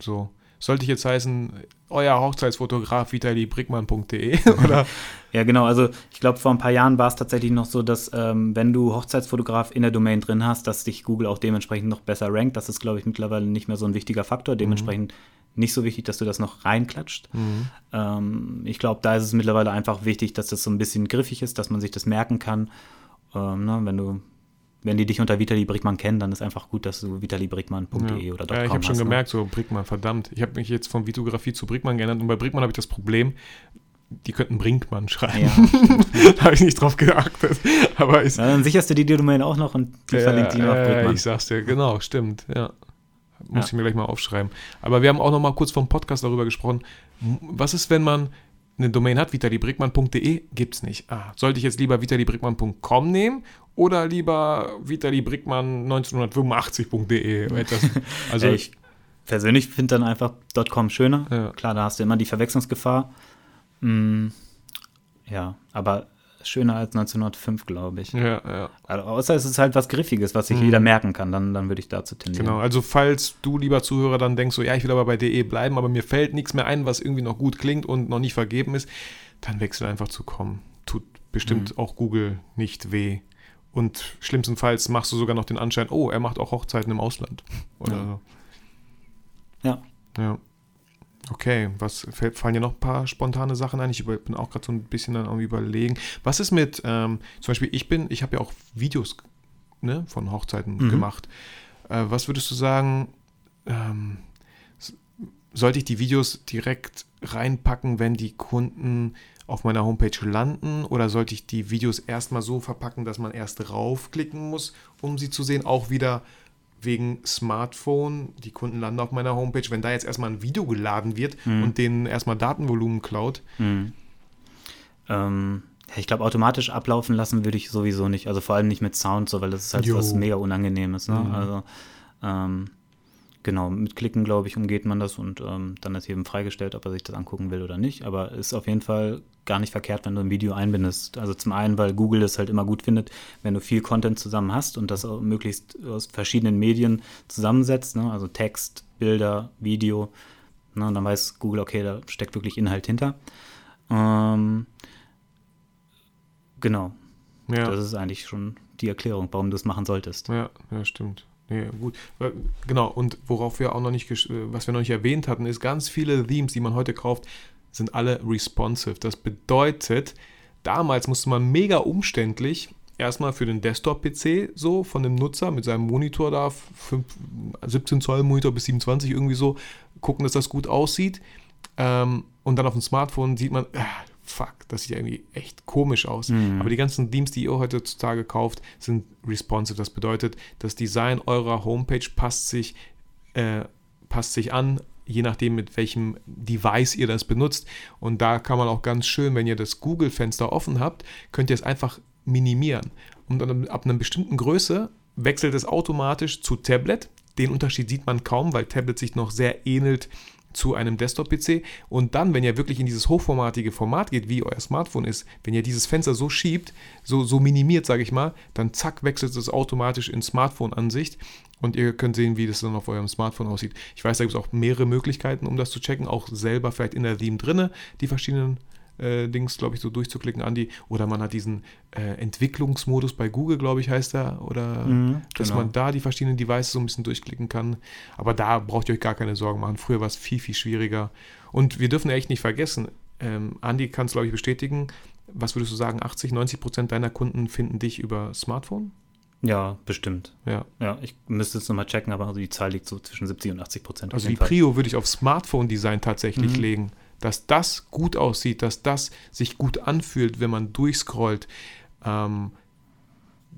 So sollte ich jetzt heißen, euer Hochzeitsfotograf vitalibrickmann.de oder? Ja, genau. Also ich glaube, vor ein paar Jahren war es tatsächlich noch so, dass ähm, wenn du Hochzeitsfotograf in der Domain drin hast, dass dich Google auch dementsprechend noch besser rankt. Das ist, glaube ich, mittlerweile nicht mehr so ein wichtiger Faktor. Dementsprechend mhm. nicht so wichtig, dass du das noch reinklatscht. Mhm. Ähm, ich glaube, da ist es mittlerweile einfach wichtig, dass das so ein bisschen griffig ist, dass man sich das merken kann. Ähm, ne, wenn du wenn die dich unter Vitali Brickmann kennen, dann ist einfach gut, dass du vitalibrickmann.de ja. oder .com Ja, ich habe schon ne? gemerkt, so Brickmann, verdammt. Ich habe mich jetzt von Vitografie zu Brickmann geändert und bei Brickmann habe ich das Problem, die könnten Brinkmann schreiben. Ja. da habe ich nicht drauf geachtet. Aber ist, ja, dann sicherst du die Domain auch noch und die äh, verlinkt die noch Brickmann. Ich sag's dir, genau, stimmt, ja. Muss ich mir gleich mal aufschreiben. Aber wir haben auch noch mal kurz vom Podcast darüber gesprochen. Was ist, wenn man eine Domain hat, vitalibrickmann.de, gibt es nicht. Ah, sollte ich jetzt lieber vitalibrickmann.com nehmen oder lieber Vitali Brickmann 1985.de? Also ich persönlich finde dann einfach .com schöner. Ja. Klar, da hast du immer die Verwechslungsgefahr. Mm, ja, aber schöner als 1905, glaube ich. ja, ja. Also, außer es ist halt was Griffiges, was sich Mhm. jeder merken kann, dann, dann würde ich dazu tendieren. Genau, also falls du, lieber Zuhörer, dann denkst, so, ja, ich will aber bei DE bleiben, aber mir fällt nichts mehr ein, was irgendwie noch gut klingt und noch nicht vergeben ist, dann wechsel einfach zu com. Tut bestimmt auch Google nicht weh. Und schlimmstenfalls machst du sogar noch den Anschein, oh, er macht auch Hochzeiten im Ausland. Oder Ja. so. Ja. Ja. Okay, was fallen dir noch ein paar spontane Sachen ein? Ich bin auch gerade so ein bisschen dann am überlegen. Was ist mit, ähm, zum Beispiel, ich bin, ich habe ja auch Videos ne, von Hochzeiten Mhm. gemacht. Äh, was würdest du sagen, ähm, sollte ich die Videos direkt reinpacken, wenn die Kunden auf meiner Homepage landen? Oder sollte ich die Videos erstmal so verpacken, dass man erst raufklicken muss, um sie zu sehen? Auch wieder wegen Smartphone, die Kunden landen auf meiner Homepage, wenn da jetzt erstmal ein Video geladen wird Mhm. und denen erstmal Datenvolumen klaut. Mhm. Ähm, ich glaube, automatisch ablaufen lassen würde ich sowieso nicht. Also vor allem nicht mit Sound, so, weil das ist halt Jo. was mega Unangenehmes. Ne? Mhm. Also ähm, genau, mit Klicken, glaube ich, umgeht man das und ähm, dann ist jedem freigestellt, ob er sich das angucken will oder nicht. Aber ist auf jeden Fall gar nicht verkehrt, wenn du ein Video einbindest. Also zum einen, weil Google es halt immer gut findet, wenn du viel Content zusammen hast und das möglichst aus verschiedenen Medien zusammensetzt, ne? also Text, Bilder, Video. Ne? Und dann weiß Google, okay, da steckt wirklich Inhalt hinter. Ähm, genau, Ja. das ist eigentlich schon die Erklärung, warum du es machen solltest. Ja, ja, stimmt. Nee, gut. Äh, Genau, und worauf wir auch noch nicht, äh, was wir noch nicht erwähnt hatten, ist, ganz viele Themes, die man heute kauft, sind alle responsive. Das bedeutet, damals musste man mega umständlich erstmal für den Desktop-PC so von dem Nutzer mit seinem Monitor da, 5, 17 Zoll Monitor bis 27 irgendwie so, gucken, dass das gut aussieht. Ähm, und dann auf dem Smartphone sieht man, ah, fuck, das sieht ja irgendwie echt komisch aus. Mhm. Aber die ganzen Themes, die ihr heutzutage kauft, sind responsive. Das bedeutet, das Design eurer Homepage passt sich, äh, passt sich an, je nachdem, mit welchem Device ihr das benutzt. Und da kann man auch ganz schön, wenn ihr das Google-Fenster offen habt, könnt ihr es einfach minimieren. Und dann ab einer bestimmten Größe wechselt es automatisch zu Tablet. Den Unterschied sieht man kaum, weil Tablet sich noch sehr ähnelt zu einem Desktop-PC. Und dann, wenn ihr wirklich in dieses hochformatige Format geht, wie euer Smartphone ist, wenn ihr dieses Fenster so schiebt, so, so minimiert, sage ich mal, dann zack, wechselt es automatisch in Smartphone-Ansicht und ihr könnt sehen, wie das dann auf eurem Smartphone aussieht. Ich weiß, da gibt es auch mehrere Möglichkeiten, um das zu checken, auch selber vielleicht in der Theme drinne, die verschiedenen äh, Dings, glaube ich, so durchzuklicken, Andi. Oder man hat diesen äh, Entwicklungsmodus bei Google, glaube ich, heißt der, oder Mhm, dass genau. man da die verschiedenen Devices so ein bisschen durchklicken kann. Aber da braucht ihr euch gar keine Sorgen machen. Früher war es viel, viel schwieriger. Und wir dürfen echt nicht vergessen, ähm, Andi kann es, glaube ich, bestätigen. Was würdest du sagen, 80, 90 Prozent deiner Kunden finden dich über Smartphone? Ja, bestimmt. Ja. Ja, ich müsste es nochmal checken, aber die Zahl liegt so zwischen 70 und 80 Prozent. Also die Fall. Prio würde ich auf Smartphone-Design tatsächlich Mhm. legen. Dass das gut aussieht, dass das sich gut anfühlt, wenn man durchscrollt. Ähm,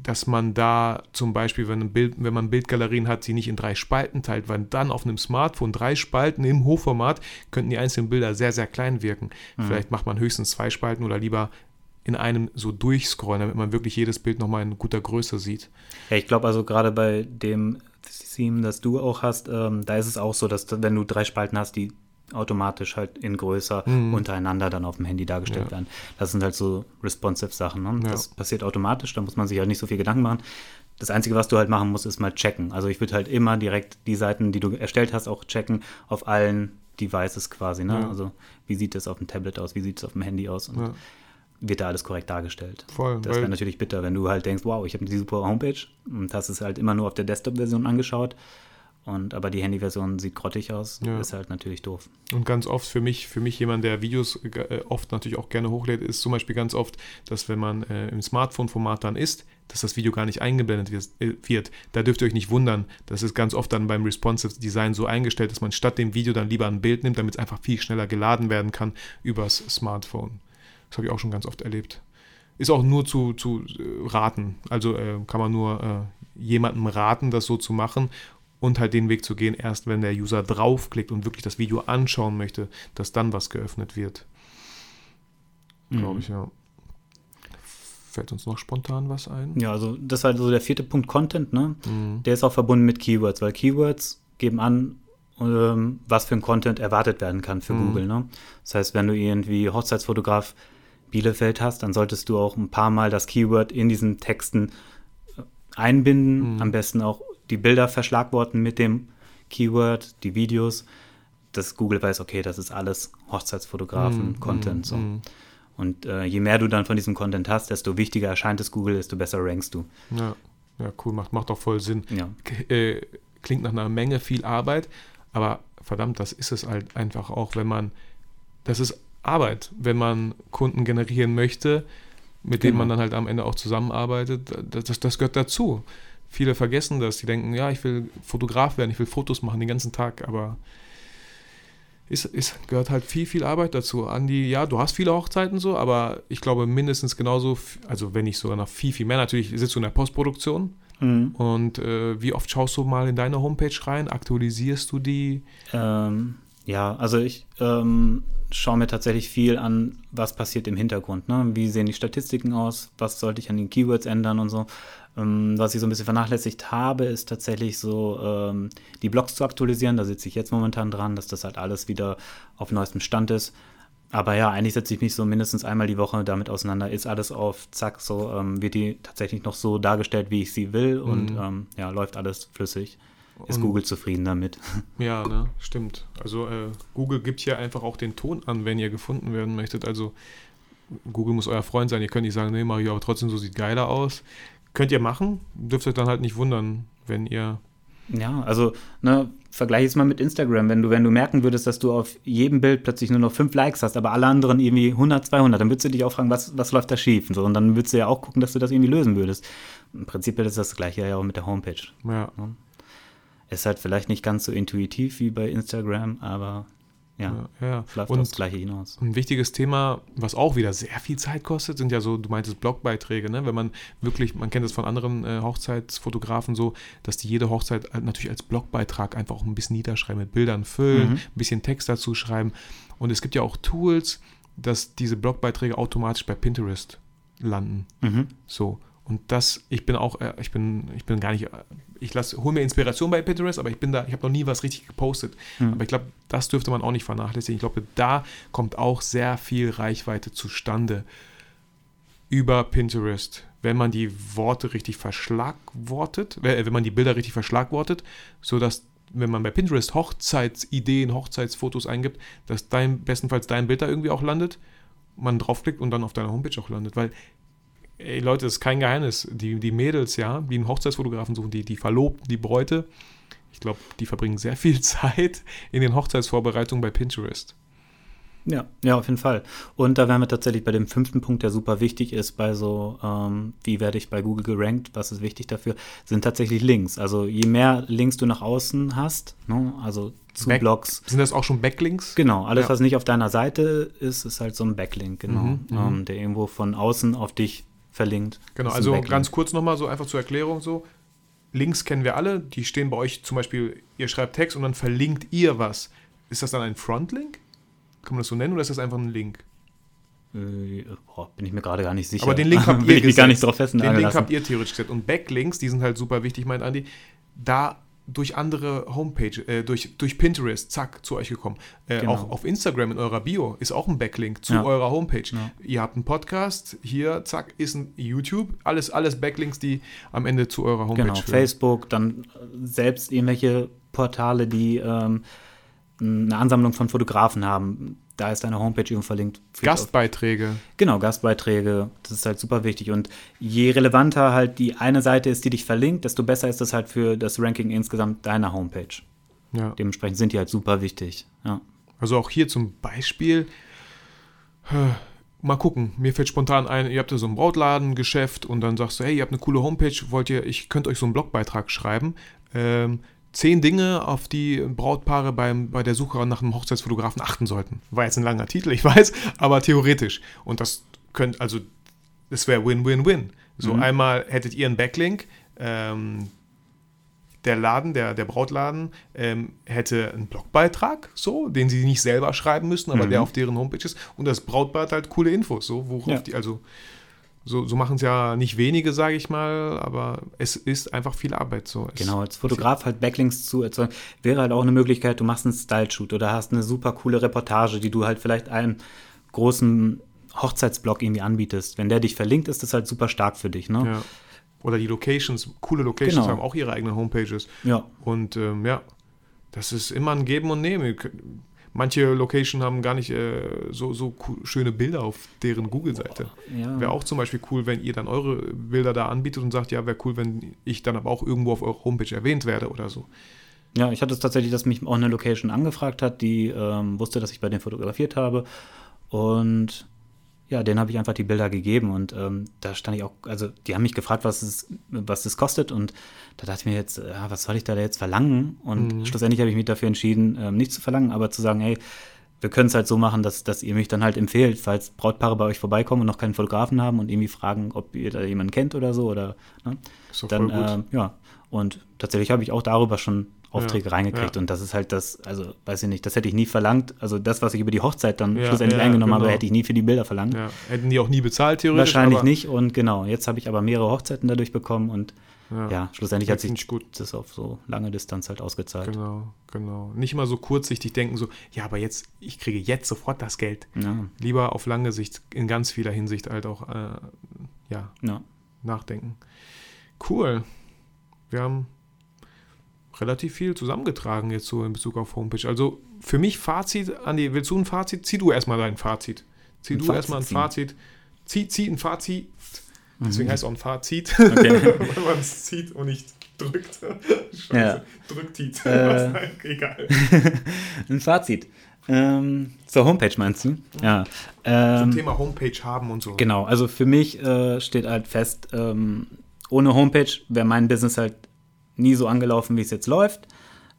dass man da zum Beispiel, wenn, Bild, wenn man Bildgalerien hat, sie nicht in drei Spalten teilt, weil dann auf einem Smartphone drei Spalten im Hochformat könnten die einzelnen Bilder sehr, sehr klein wirken. Mhm. Vielleicht macht man höchstens zwei Spalten oder lieber in einem so durchscrollen, damit man wirklich jedes Bild nochmal in guter Größe sieht. Ja, ich glaube also gerade bei dem Theme, das du auch hast, ähm, da ist es auch so, dass wenn du drei Spalten hast, die automatisch halt in größer Mhm. untereinander dann auf dem Handy dargestellt Ja. werden. Das sind halt so responsive Sachen. Ne? Ja. Das passiert automatisch, da muss man sich halt nicht so viel Gedanken machen. Das Einzige, was du halt machen musst, ist mal checken. Also ich würde halt immer direkt die Seiten, die du erstellt hast, auch checken auf allen Devices quasi. Ne? Ja. Also wie sieht es auf dem Tablet aus, wie sieht es auf dem Handy aus und wird da alles korrekt dargestellt. Voll, Das wäre natürlich bitter, wenn du halt denkst, wow, ich habe diese super Homepage und hast es halt immer nur auf der Desktop-Version angeschaut. Und aber die Handy-Version sieht grottig aus, Ja. ist halt natürlich doof. Und ganz oft für mich, für mich jemand, der Videos äh, oft natürlich auch gerne hochlädt, ist zum Beispiel ganz oft, dass wenn man äh, im Smartphone-Format dann ist, dass das Video gar nicht eingeblendet wird, äh, wird. Da dürft ihr euch nicht wundern. Das ist ganz oft dann beim Responsive Design so eingestellt, dass man statt dem Video dann lieber ein Bild nimmt, damit es einfach viel schneller geladen werden kann übers Smartphone. Das habe ich auch schon ganz oft erlebt. Ist auch nur zu, zu äh, raten. Also äh, kann man nur äh, jemandem raten, das so zu machen und halt den Weg zu gehen, erst wenn der User draufklickt und wirklich das Video anschauen möchte, dass dann was geöffnet wird. Glaube Mhm. ich, ja. Fällt uns noch spontan was ein? Ja, also das war so der vierte Punkt Content, ne? Mhm. Der ist auch verbunden mit Keywords, weil Keywords geben an, ähm, was für ein Content erwartet werden kann für Mhm. Google, ne? Das heißt, wenn du irgendwie Hochzeitsfotograf Bielefeld hast, dann solltest du auch ein paar Mal das Keyword in diesen Texten äh, einbinden, Mhm. am besten auch die Bilder verschlagworten mit dem Keyword, die Videos, dass Google weiß, okay, das ist alles Hochzeitsfotografen-Content. Mhm, so. mhm. Und äh, je mehr du dann von diesem Content hast, desto wichtiger erscheint es Google, desto besser rankst du. Ja, ja, cool, macht, macht doch voll Sinn. Ja. Äh, klingt nach einer Menge viel Arbeit, aber verdammt, das ist es halt einfach auch, wenn man, das ist Arbeit, wenn man Kunden generieren möchte, mit denen Genau. man dann halt am Ende auch zusammenarbeitet, das, das, das gehört dazu. Viele vergessen das, die denken, ja, ich will Fotograf werden, ich will Fotos machen den ganzen Tag, aber es, gehört halt viel, viel Arbeit dazu. Andi, ja, du hast viele Hochzeiten so, aber ich glaube mindestens genauso, also wenn nicht sogar noch viel, viel mehr. Natürlich sitzt du in der Postproduktion, Mhm. und äh, wie oft schaust du mal in deine Homepage rein? Aktualisierst du die? Ähm, ja, also ich ähm, schaue mir tatsächlich viel an, was passiert im Hintergrund. Ne? Wie sehen die Statistiken aus? Was sollte ich an den Keywords ändern und so? Ähm, was ich so ein bisschen vernachlässigt habe, ist tatsächlich so ähm, die Blogs zu aktualisieren. Da sitze ich jetzt momentan dran, dass das halt alles wieder auf neuestem Stand ist. Aber ja, eigentlich setze ich mich so mindestens einmal die Woche damit auseinander. Ist alles auf Zack, so ähm, wird die tatsächlich noch so dargestellt, wie ich sie will und Mhm. ähm, ja, läuft alles flüssig. Ist Und- Google zufrieden damit? Ja, ne, stimmt. Also äh, Google gibt hier einfach auch den Ton an, wenn ihr gefunden werden möchtet. Also Google muss euer Freund sein. Ihr könnt nicht sagen, nee, Mario, aber trotzdem so sieht geiler aus. Könnt ihr machen, dürft euch dann halt nicht wundern, wenn ihr. Ja, also, ne, vergleich es mal mit Instagram. Wenn du, wenn du merken würdest, dass du auf jedem Bild plötzlich nur noch fünf Likes hast, aber alle anderen irgendwie 100, 200, dann würdest du dich auch fragen, was, was läuft da schief? Und, so, und dann würdest du ja auch gucken, dass du das irgendwie lösen würdest. Im Prinzip ist das gleiche ja auch mit der Homepage. Ja, Ist halt vielleicht nicht ganz so intuitiv wie bei Instagram, aber ja, ja, ja. Und Gleiche hinaus. ein wichtiges Thema, was auch wieder sehr viel Zeit kostet, sind ja so, du meintest Blogbeiträge, ne? Wenn man wirklich, man kennt das von anderen äh, Hochzeitsfotografen so, dass die jede Hochzeit halt natürlich als Blogbeitrag einfach auch ein bisschen niederschreiben, mit Bildern füllen, Mhm. ein bisschen Text dazu schreiben. Und es gibt ja auch Tools, dass diese Blogbeiträge automatisch bei Pinterest landen. Mhm. So. Und das, ich bin auch, äh, ich bin, ich bin gar nicht, ich lasse, hole mir Inspiration bei Pinterest, aber ich bin da, ich habe noch nie was richtig gepostet. Mhm. Aber ich glaube, das dürfte man auch nicht vernachlässigen. Ich glaube, da kommt auch sehr viel Reichweite zustande über Pinterest, wenn man die Worte richtig verschlagwortet, äh, wenn man die Bilder richtig verschlagwortet, sodass wenn man bei Pinterest Hochzeitsideen, Hochzeitsfotos eingibt, dass dein, bestenfalls dein Bild da irgendwie auch landet, man draufklickt und dann auf deiner Homepage auch landet. Weil, ey Leute, das ist kein Geheimnis. Die, die Mädels, ja, die einen Hochzeitsfotografen suchen, die, die Verlobten, die Bräute, ich glaube, die verbringen sehr viel Zeit in den Hochzeitsvorbereitungen bei Pinterest. Ja, ja, auf jeden Fall. Und da wären wir tatsächlich bei dem fünften Punkt, der super wichtig ist, bei so, ähm, wie werde ich bei Google gerankt, was ist wichtig dafür, sind tatsächlich Links. Also je mehr Links du nach außen hast, ne, also zu Back- Blogs, Sind das auch schon Backlinks? genau, alles, Ja. was nicht auf deiner Seite ist, ist halt so ein Backlink, genau, Mhm, mhm. ähm, der irgendwo von außen auf dich verlinkt. Genau, also ganz kurz nochmal so einfach zur Erklärung so. Links kennen wir alle, die stehen bei euch zum Beispiel, ihr schreibt Text und dann verlinkt ihr was. Ist das dann ein Frontlink? Kann man das so nennen oder ist das einfach ein Link? Äh, boah, bin ich mir gerade gar nicht sicher. Aber den Link habt ihr gar nicht drauf Den Link habt ihr theoretisch gesetzt. Und Backlinks, die sind halt super wichtig, meint Andi, da durch andere Homepage, äh, durch, durch Pinterest, zack, zu euch gekommen. Äh, Genau. Auch auf Instagram in eurer Bio ist auch ein Backlink zu Ja. eurer Homepage. Ja. Ihr habt einen Podcast, hier, zack, ist ein YouTube. Alles, alles Backlinks, die am Ende zu eurer Homepage Genau, führen. Facebook, dann selbst irgendwelche Portale, die ähm, eine Ansammlung von Fotografen haben. Da ist deine Homepage irgendwo verlinkt. Gastbeiträge. Genau, Gastbeiträge. Das ist halt super wichtig. Und je relevanter halt die eine Seite ist, die dich verlinkt, desto besser ist das halt für das Ranking insgesamt deiner Homepage. Ja. Dementsprechend sind die halt super wichtig. Ja. Also auch hier zum Beispiel, äh, mal gucken, mir fällt spontan ein, ihr habt ja so ein Brautladengeschäft und dann sagst du, hey, ihr habt eine coole Homepage, wollt ihr, ich könnte euch so einen Blogbeitrag schreiben. Ähm, zehn Dinge, auf die Brautpaare beim, bei der Suche nach einem Hochzeitsfotografen achten sollten. War jetzt ein langer Titel, ich weiß, aber theoretisch. Und das könnt, also, das wäre Win-Win-Win. So Mhm. einmal hättet ihr einen Backlink, ähm, der Laden, der, der Brautladen, ähm, hätte einen Blogbeitrag, so, den sie nicht selber schreiben müssen, aber Mhm. der auf deren Homepage ist. Und das Brautpaar hat halt coole Infos, so, worauf Ja. die, also so, so machen es ja nicht wenige, sage ich mal, aber es ist einfach viel Arbeit. So. Es, Genau, als Fotograf halt Backlinks zu erzeugen, wäre halt auch eine Möglichkeit, du machst einen Style-Shoot oder hast eine super coole Reportage, die du halt vielleicht einem großen Hochzeitsblog irgendwie anbietest. Wenn der dich verlinkt, ist das halt super stark für dich, ne? Ja. Oder die Locations, coole Locations Genau. haben auch ihre eigenen Homepages. Ja. Und ähm, ja, das ist immer ein Geben und Nehmen. Manche Location haben gar nicht äh, so, so schöne Bilder auf deren Google-Seite. Ja. Wäre auch zum Beispiel cool, wenn ihr dann eure Bilder da anbietet und sagt, ja, wäre cool, wenn ich dann aber auch irgendwo auf eurer Homepage erwähnt werde oder so. Ja, ich hatte es tatsächlich, dass mich auch eine Location angefragt hat, die ähm, wusste, dass ich bei denen fotografiert habe. Und ja, denen habe ich einfach die Bilder gegeben. Und ähm, da stand ich auch, also die haben mich gefragt, was es, was das kostet. Und da dachte ich mir jetzt, ja, was soll ich da jetzt verlangen? Und schlussendlich habe ich mich dafür entschieden, ähm, nicht zu verlangen, aber zu sagen, hey, wir können es halt so machen, dass, dass ihr mich dann halt empfehlt, falls Brautpaare bei euch vorbeikommen und noch keinen Fotografen haben und irgendwie fragen, ob ihr da jemanden kennt oder so oder ne? Dann ähm, ja und tatsächlich habe ich auch darüber schon Aufträge Ja, reingekriegt ja. und das ist halt das, also weiß ich nicht, das hätte ich nie verlangt. Also das, was ich über die Hochzeit dann Ja, schlussendlich eingenommen genau. habe, hätte ich nie für die Bilder verlangt. Hätten die auch nie bezahlt, theoretisch. Wahrscheinlich nicht und genau, jetzt habe ich aber mehrere Hochzeiten dadurch bekommen und Ja, schlussendlich hat sich gut. das auf so lange Distanz halt ausgezahlt. Genau, genau. Nicht mal so kurzsichtig denken, so, ja, aber jetzt, ich kriege jetzt sofort das Geld. Lieber auf lange Sicht, in ganz vieler Hinsicht halt auch, äh, ja. nachdenken. Cool. Wir haben relativ viel zusammengetragen jetzt so in Bezug auf Homepage. Also für mich Fazit, Andi, willst du ein Fazit? Zieh du erstmal dein Fazit. Zieh Ein du Fazit erstmal ein. Fazit. Zieh, zieh ein Fazit. Deswegen heißt es auch ein Fazit. Mhm. Okay. Weil man es zieht und nicht drückt. Scheiße. Ja. Drückt die. Äh. Egal. Ein Fazit. Ähm, zur Homepage meinst du? Ja. Zum Ähm, Thema Homepage haben und so. Genau, also für mich äh, steht halt fest, ähm, ohne Homepage wäre mein Business halt nie so angelaufen, wie es jetzt läuft.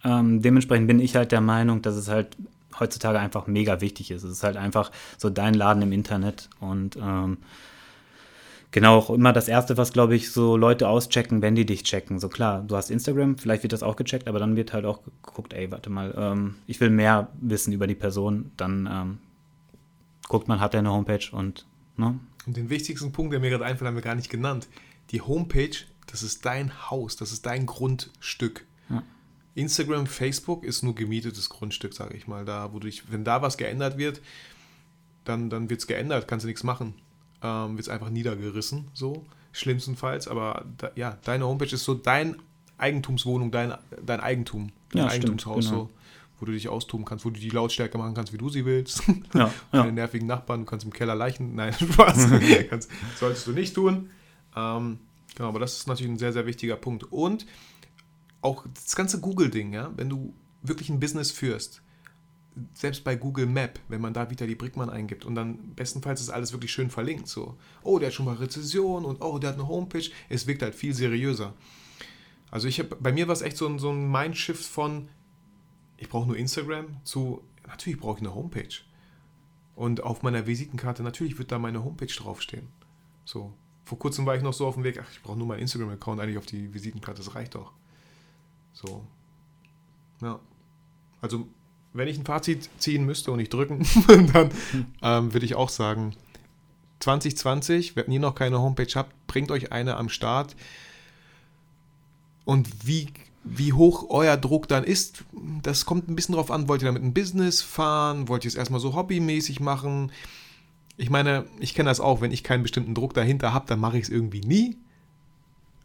Ähm, dementsprechend bin ich halt der Meinung, dass es halt heutzutage einfach mega wichtig ist. Es ist halt einfach so dein Laden im Internet und ähm, genau auch immer das Erste, was glaube ich so Leute auschecken, wenn die dich checken. So klar, du hast Instagram, vielleicht wird das auch gecheckt, aber dann wird halt auch geguckt, ey, warte mal, ähm, ich will mehr wissen über die Person, dann ähm, guckt man, hat er eine Homepage und ne? Und den wichtigsten Punkt, der mir gerade einfällt, haben wir gar nicht genannt. Die Homepage, das ist dein Haus, das ist dein Grundstück. Ja. Instagram, Facebook ist nur gemietetes Grundstück, sage ich mal. Da, wo du dich, wenn da was geändert wird, dann, dann wird es geändert, kannst du nichts machen. Ähm, wird es einfach niedergerissen, so, schlimmstenfalls. Aber da, ja, deine Homepage ist so dein Eigentumswohnung, dein, dein Eigentum, dein Ja, stimmt, Eigentumshaus, genau. so, wo du dich austoben kannst, wo du die Lautstärke machen kannst, wie du sie willst. Ja, Deine ja. nervigen Nachbarn, du kannst im Keller Leichen. Nein, Spaß. kannst, solltest du nicht tun. Ähm, genau, aber das ist natürlich ein sehr, sehr wichtiger Punkt. Und auch das ganze Google-Ding, ja, wenn du wirklich ein Business führst, selbst bei Google Map, wenn man da Vitali Brickmann eingibt und dann bestenfalls ist alles wirklich schön verlinkt, so, oh, der hat schon mal Rezession und oh, der hat eine Homepage, es wirkt halt viel seriöser. Also ich habe, bei mir war es echt so ein, so ein Mindshift von, ich brauche nur Instagram zu, natürlich brauche ich eine Homepage. Und auf meiner Visitenkarte, natürlich wird da meine Homepage draufstehen. So. Vor kurzem war ich noch so auf dem Weg, ach, ich brauche nur meinen Instagram-Account eigentlich auf die Visitenkarte, das reicht doch. So. Ja. Also, wenn ich ein Fazit ziehen müsste und nicht drücken, dann ähm, würde ich auch sagen, 2020, wenn ihr noch keine Homepage habt, bringt euch eine am Start. Und wie, wie hoch euer Druck dann ist, das kommt ein bisschen drauf an. Wollt ihr damit ein Business fahren? Wollt ihr es erstmal so hobbymäßig machen? Ich meine, ich kenne das auch, wenn ich keinen bestimmten Druck dahinter habe, dann mache ich es irgendwie nie.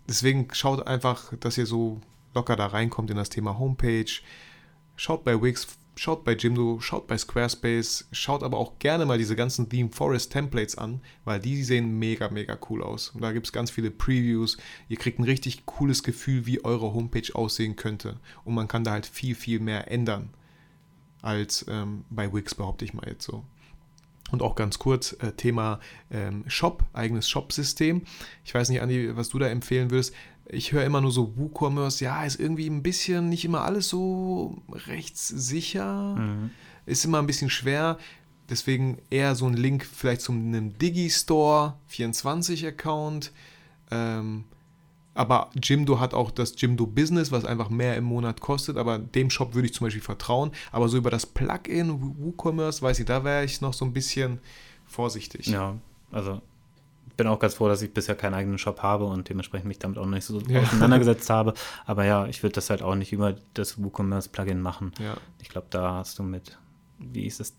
Deswegen schaut einfach, dass ihr so locker da reinkommt in das Thema Homepage. Schaut bei Wix, schaut bei Jimdo, schaut bei Squarespace, schaut aber auch gerne mal diese ganzen Theme Forest Templates an, weil die sehen mega, mega cool aus. Und da gibt es ganz viele Previews. Ihr kriegt ein richtig cooles Gefühl, wie eure Homepage aussehen könnte. Und man kann da halt viel, viel mehr ändern als ähm, bei Wix, behaupte ich mal jetzt so. Und auch ganz kurz, äh, Thema ähm, Shop, eigenes Shop-System. Ich weiß nicht, Andi, was du da empfehlen würdest. Ich höre immer nur so WooCommerce, ja, ist irgendwie ein bisschen nicht immer alles so rechtssicher. Mhm. Ist immer ein bisschen schwer. Deswegen eher so ein Link vielleicht zu einem Digistore 24-Account. Ähm, aber Jimdo hat auch das Jimdo Business, was einfach mehr im Monat kostet. Aber dem Shop würde ich zum Beispiel vertrauen. Aber so über das Plugin WooCommerce, weiß ich, da wäre ich noch so ein bisschen vorsichtig. Ja, also bin auch ganz froh, dass ich bisher keinen eigenen Shop habe und dementsprechend mich damit auch nicht so Ja. auseinandergesetzt habe. Aber ja, ich würde das halt auch nicht über das WooCommerce-Plugin machen. Ja. Ich glaube, da hast du mit, wie ist das,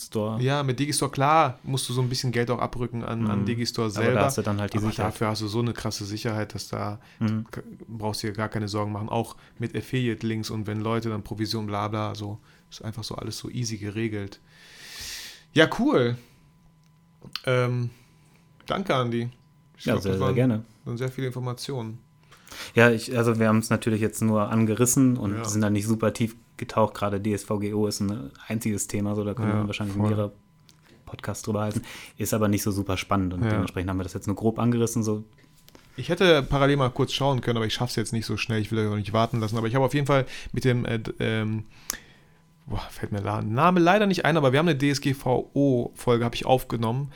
Digi-Store? Ja, mit Digistore, klar, musst du so ein bisschen Geld auch abrücken an, an Mhm. Digistore Aber selber. da hast du dann halt die Aber Sicherheit. dafür hast du so eine krasse Sicherheit, dass da Mhm. brauchst du dir gar keine Sorgen machen. Auch mit Affiliate-Links und wenn Leute dann Provision, bla bla, so ist einfach so alles so easy geregelt. Ja, cool. Ähm, danke, Andi. Ich Ja, glaub, sehr, sehr gerne. waren sehr viele Informationen. Ja, ich, also wir haben es natürlich jetzt nur angerissen und Ja. sind da nicht super tief getaucht. Gerade DSVGO ist ein einziges Thema, so da können Ja, wir wahrscheinlich voll. mehrere Podcasts drüber halten. Ist aber nicht so super spannend und Ja. dementsprechend haben wir das jetzt nur grob angerissen. So, Ich hätte parallel mal kurz schauen können, aber ich schaffe es jetzt nicht so schnell. Ich will euch auch nicht warten lassen. Aber ich habe auf jeden Fall mit dem, äh, ähm, boah, fällt mir der Name leider nicht ein, aber wir haben eine DSGVO-Folge, habe ich aufgenommen.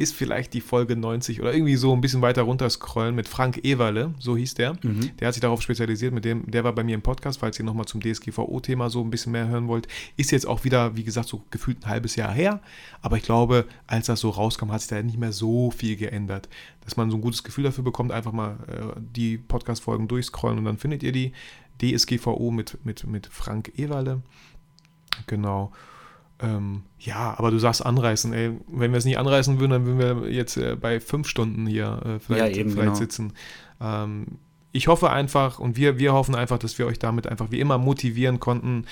Ist vielleicht die Folge 90 oder irgendwie so ein bisschen weiter runter scrollen mit Frank Ewerle, so hieß der. Mhm. Der hat sich darauf spezialisiert, mit dem, der war bei mir im Podcast, falls ihr nochmal zum DSGVO-Thema so ein bisschen mehr hören wollt. Ist jetzt auch wieder, wie gesagt, so gefühlt ein halbes Jahr her. Aber ich glaube, als das so rauskam, hat sich da nicht mehr so viel geändert. Dass man so ein gutes Gefühl dafür bekommt, einfach mal äh, die Podcast-Folgen durchscrollen und dann findet ihr die DSGVO mit, mit, mit Frank Ewerle. Genau. Ähm, ja, aber du sagst anreißen, ey. Wenn wir es nicht anreißen würden, dann würden wir jetzt äh, bei fünf Stunden hier äh, vielleicht, Ja, eben, vielleicht genau. sitzen. Ähm, ich hoffe einfach und wir, wir hoffen einfach, dass wir euch damit einfach wie immer motivieren konnten,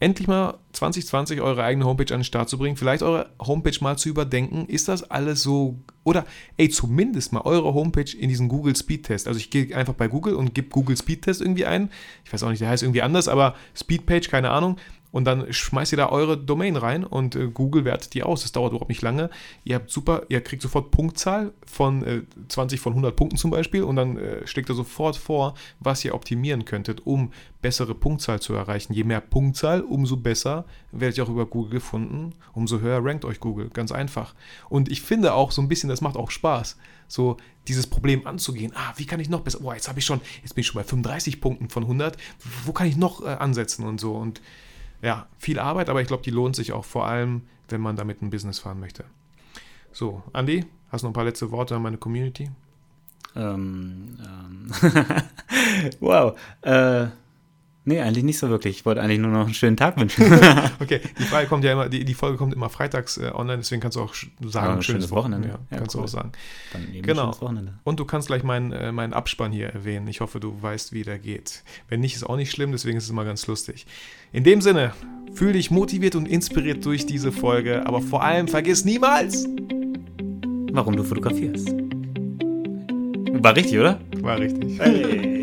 endlich mal 2020 eure eigene Homepage an den Start zu bringen, vielleicht eure Homepage mal zu überdenken. Ist das alles so, oder ey, zumindest mal eure Homepage in diesen Google Speedtest. Also ich gehe einfach bei Google und gebe Google Speedtest irgendwie ein. Ich weiß auch nicht, der heißt irgendwie anders, aber Speedpage, keine Ahnung. Und dann schmeißt ihr da eure Domain rein und äh, Google wertet die aus. Das dauert überhaupt nicht lange. Ihr habt super, ihr kriegt sofort Punktzahl von äh, 20 von 100 Punkten zum Beispiel und dann äh, schlägt er sofort vor, was ihr optimieren könntet, um bessere Punktzahl zu erreichen. Je mehr Punktzahl, umso besser werdet ihr auch über Google gefunden, umso höher rankt euch Google. Ganz einfach. Und ich finde auch so ein bisschen, das macht auch Spaß, so dieses Problem anzugehen. Ah, wie kann ich noch besser? Boah, jetzt habe ich schon, jetzt bin ich schon bei 35 Punkten von 100. Wo kann ich noch äh, ansetzen und so? Und ja, viel Arbeit, aber ich glaube, die lohnt sich auch vor allem, wenn man damit ein Business fahren möchte. So, Andi, hast du noch ein paar letzte Worte an meine Community? Ähm, ähm wow. Äh, nee, eigentlich nicht so wirklich. Ich wollte eigentlich nur noch einen schönen Tag wünschen. Okay, die Frage kommt ja immer, die, die Folge kommt immer freitags äh, online, deswegen kannst du auch sagen, Ja, ein schönes Wochenende. Ja, Ja, kannst du cool. auch sagen. Dann eben Genau. schönes Wochenende. Und du kannst gleich meinen, äh, meinen Abspann hier erwähnen. Ich hoffe, du weißt, wie der geht. Wenn nicht, ist auch nicht schlimm, deswegen ist es immer ganz lustig. In dem Sinne, fühl dich motiviert und inspiriert durch diese Folge, aber vor allem vergiss niemals, Warum du fotografierst. War richtig, oder? war richtig. Hey.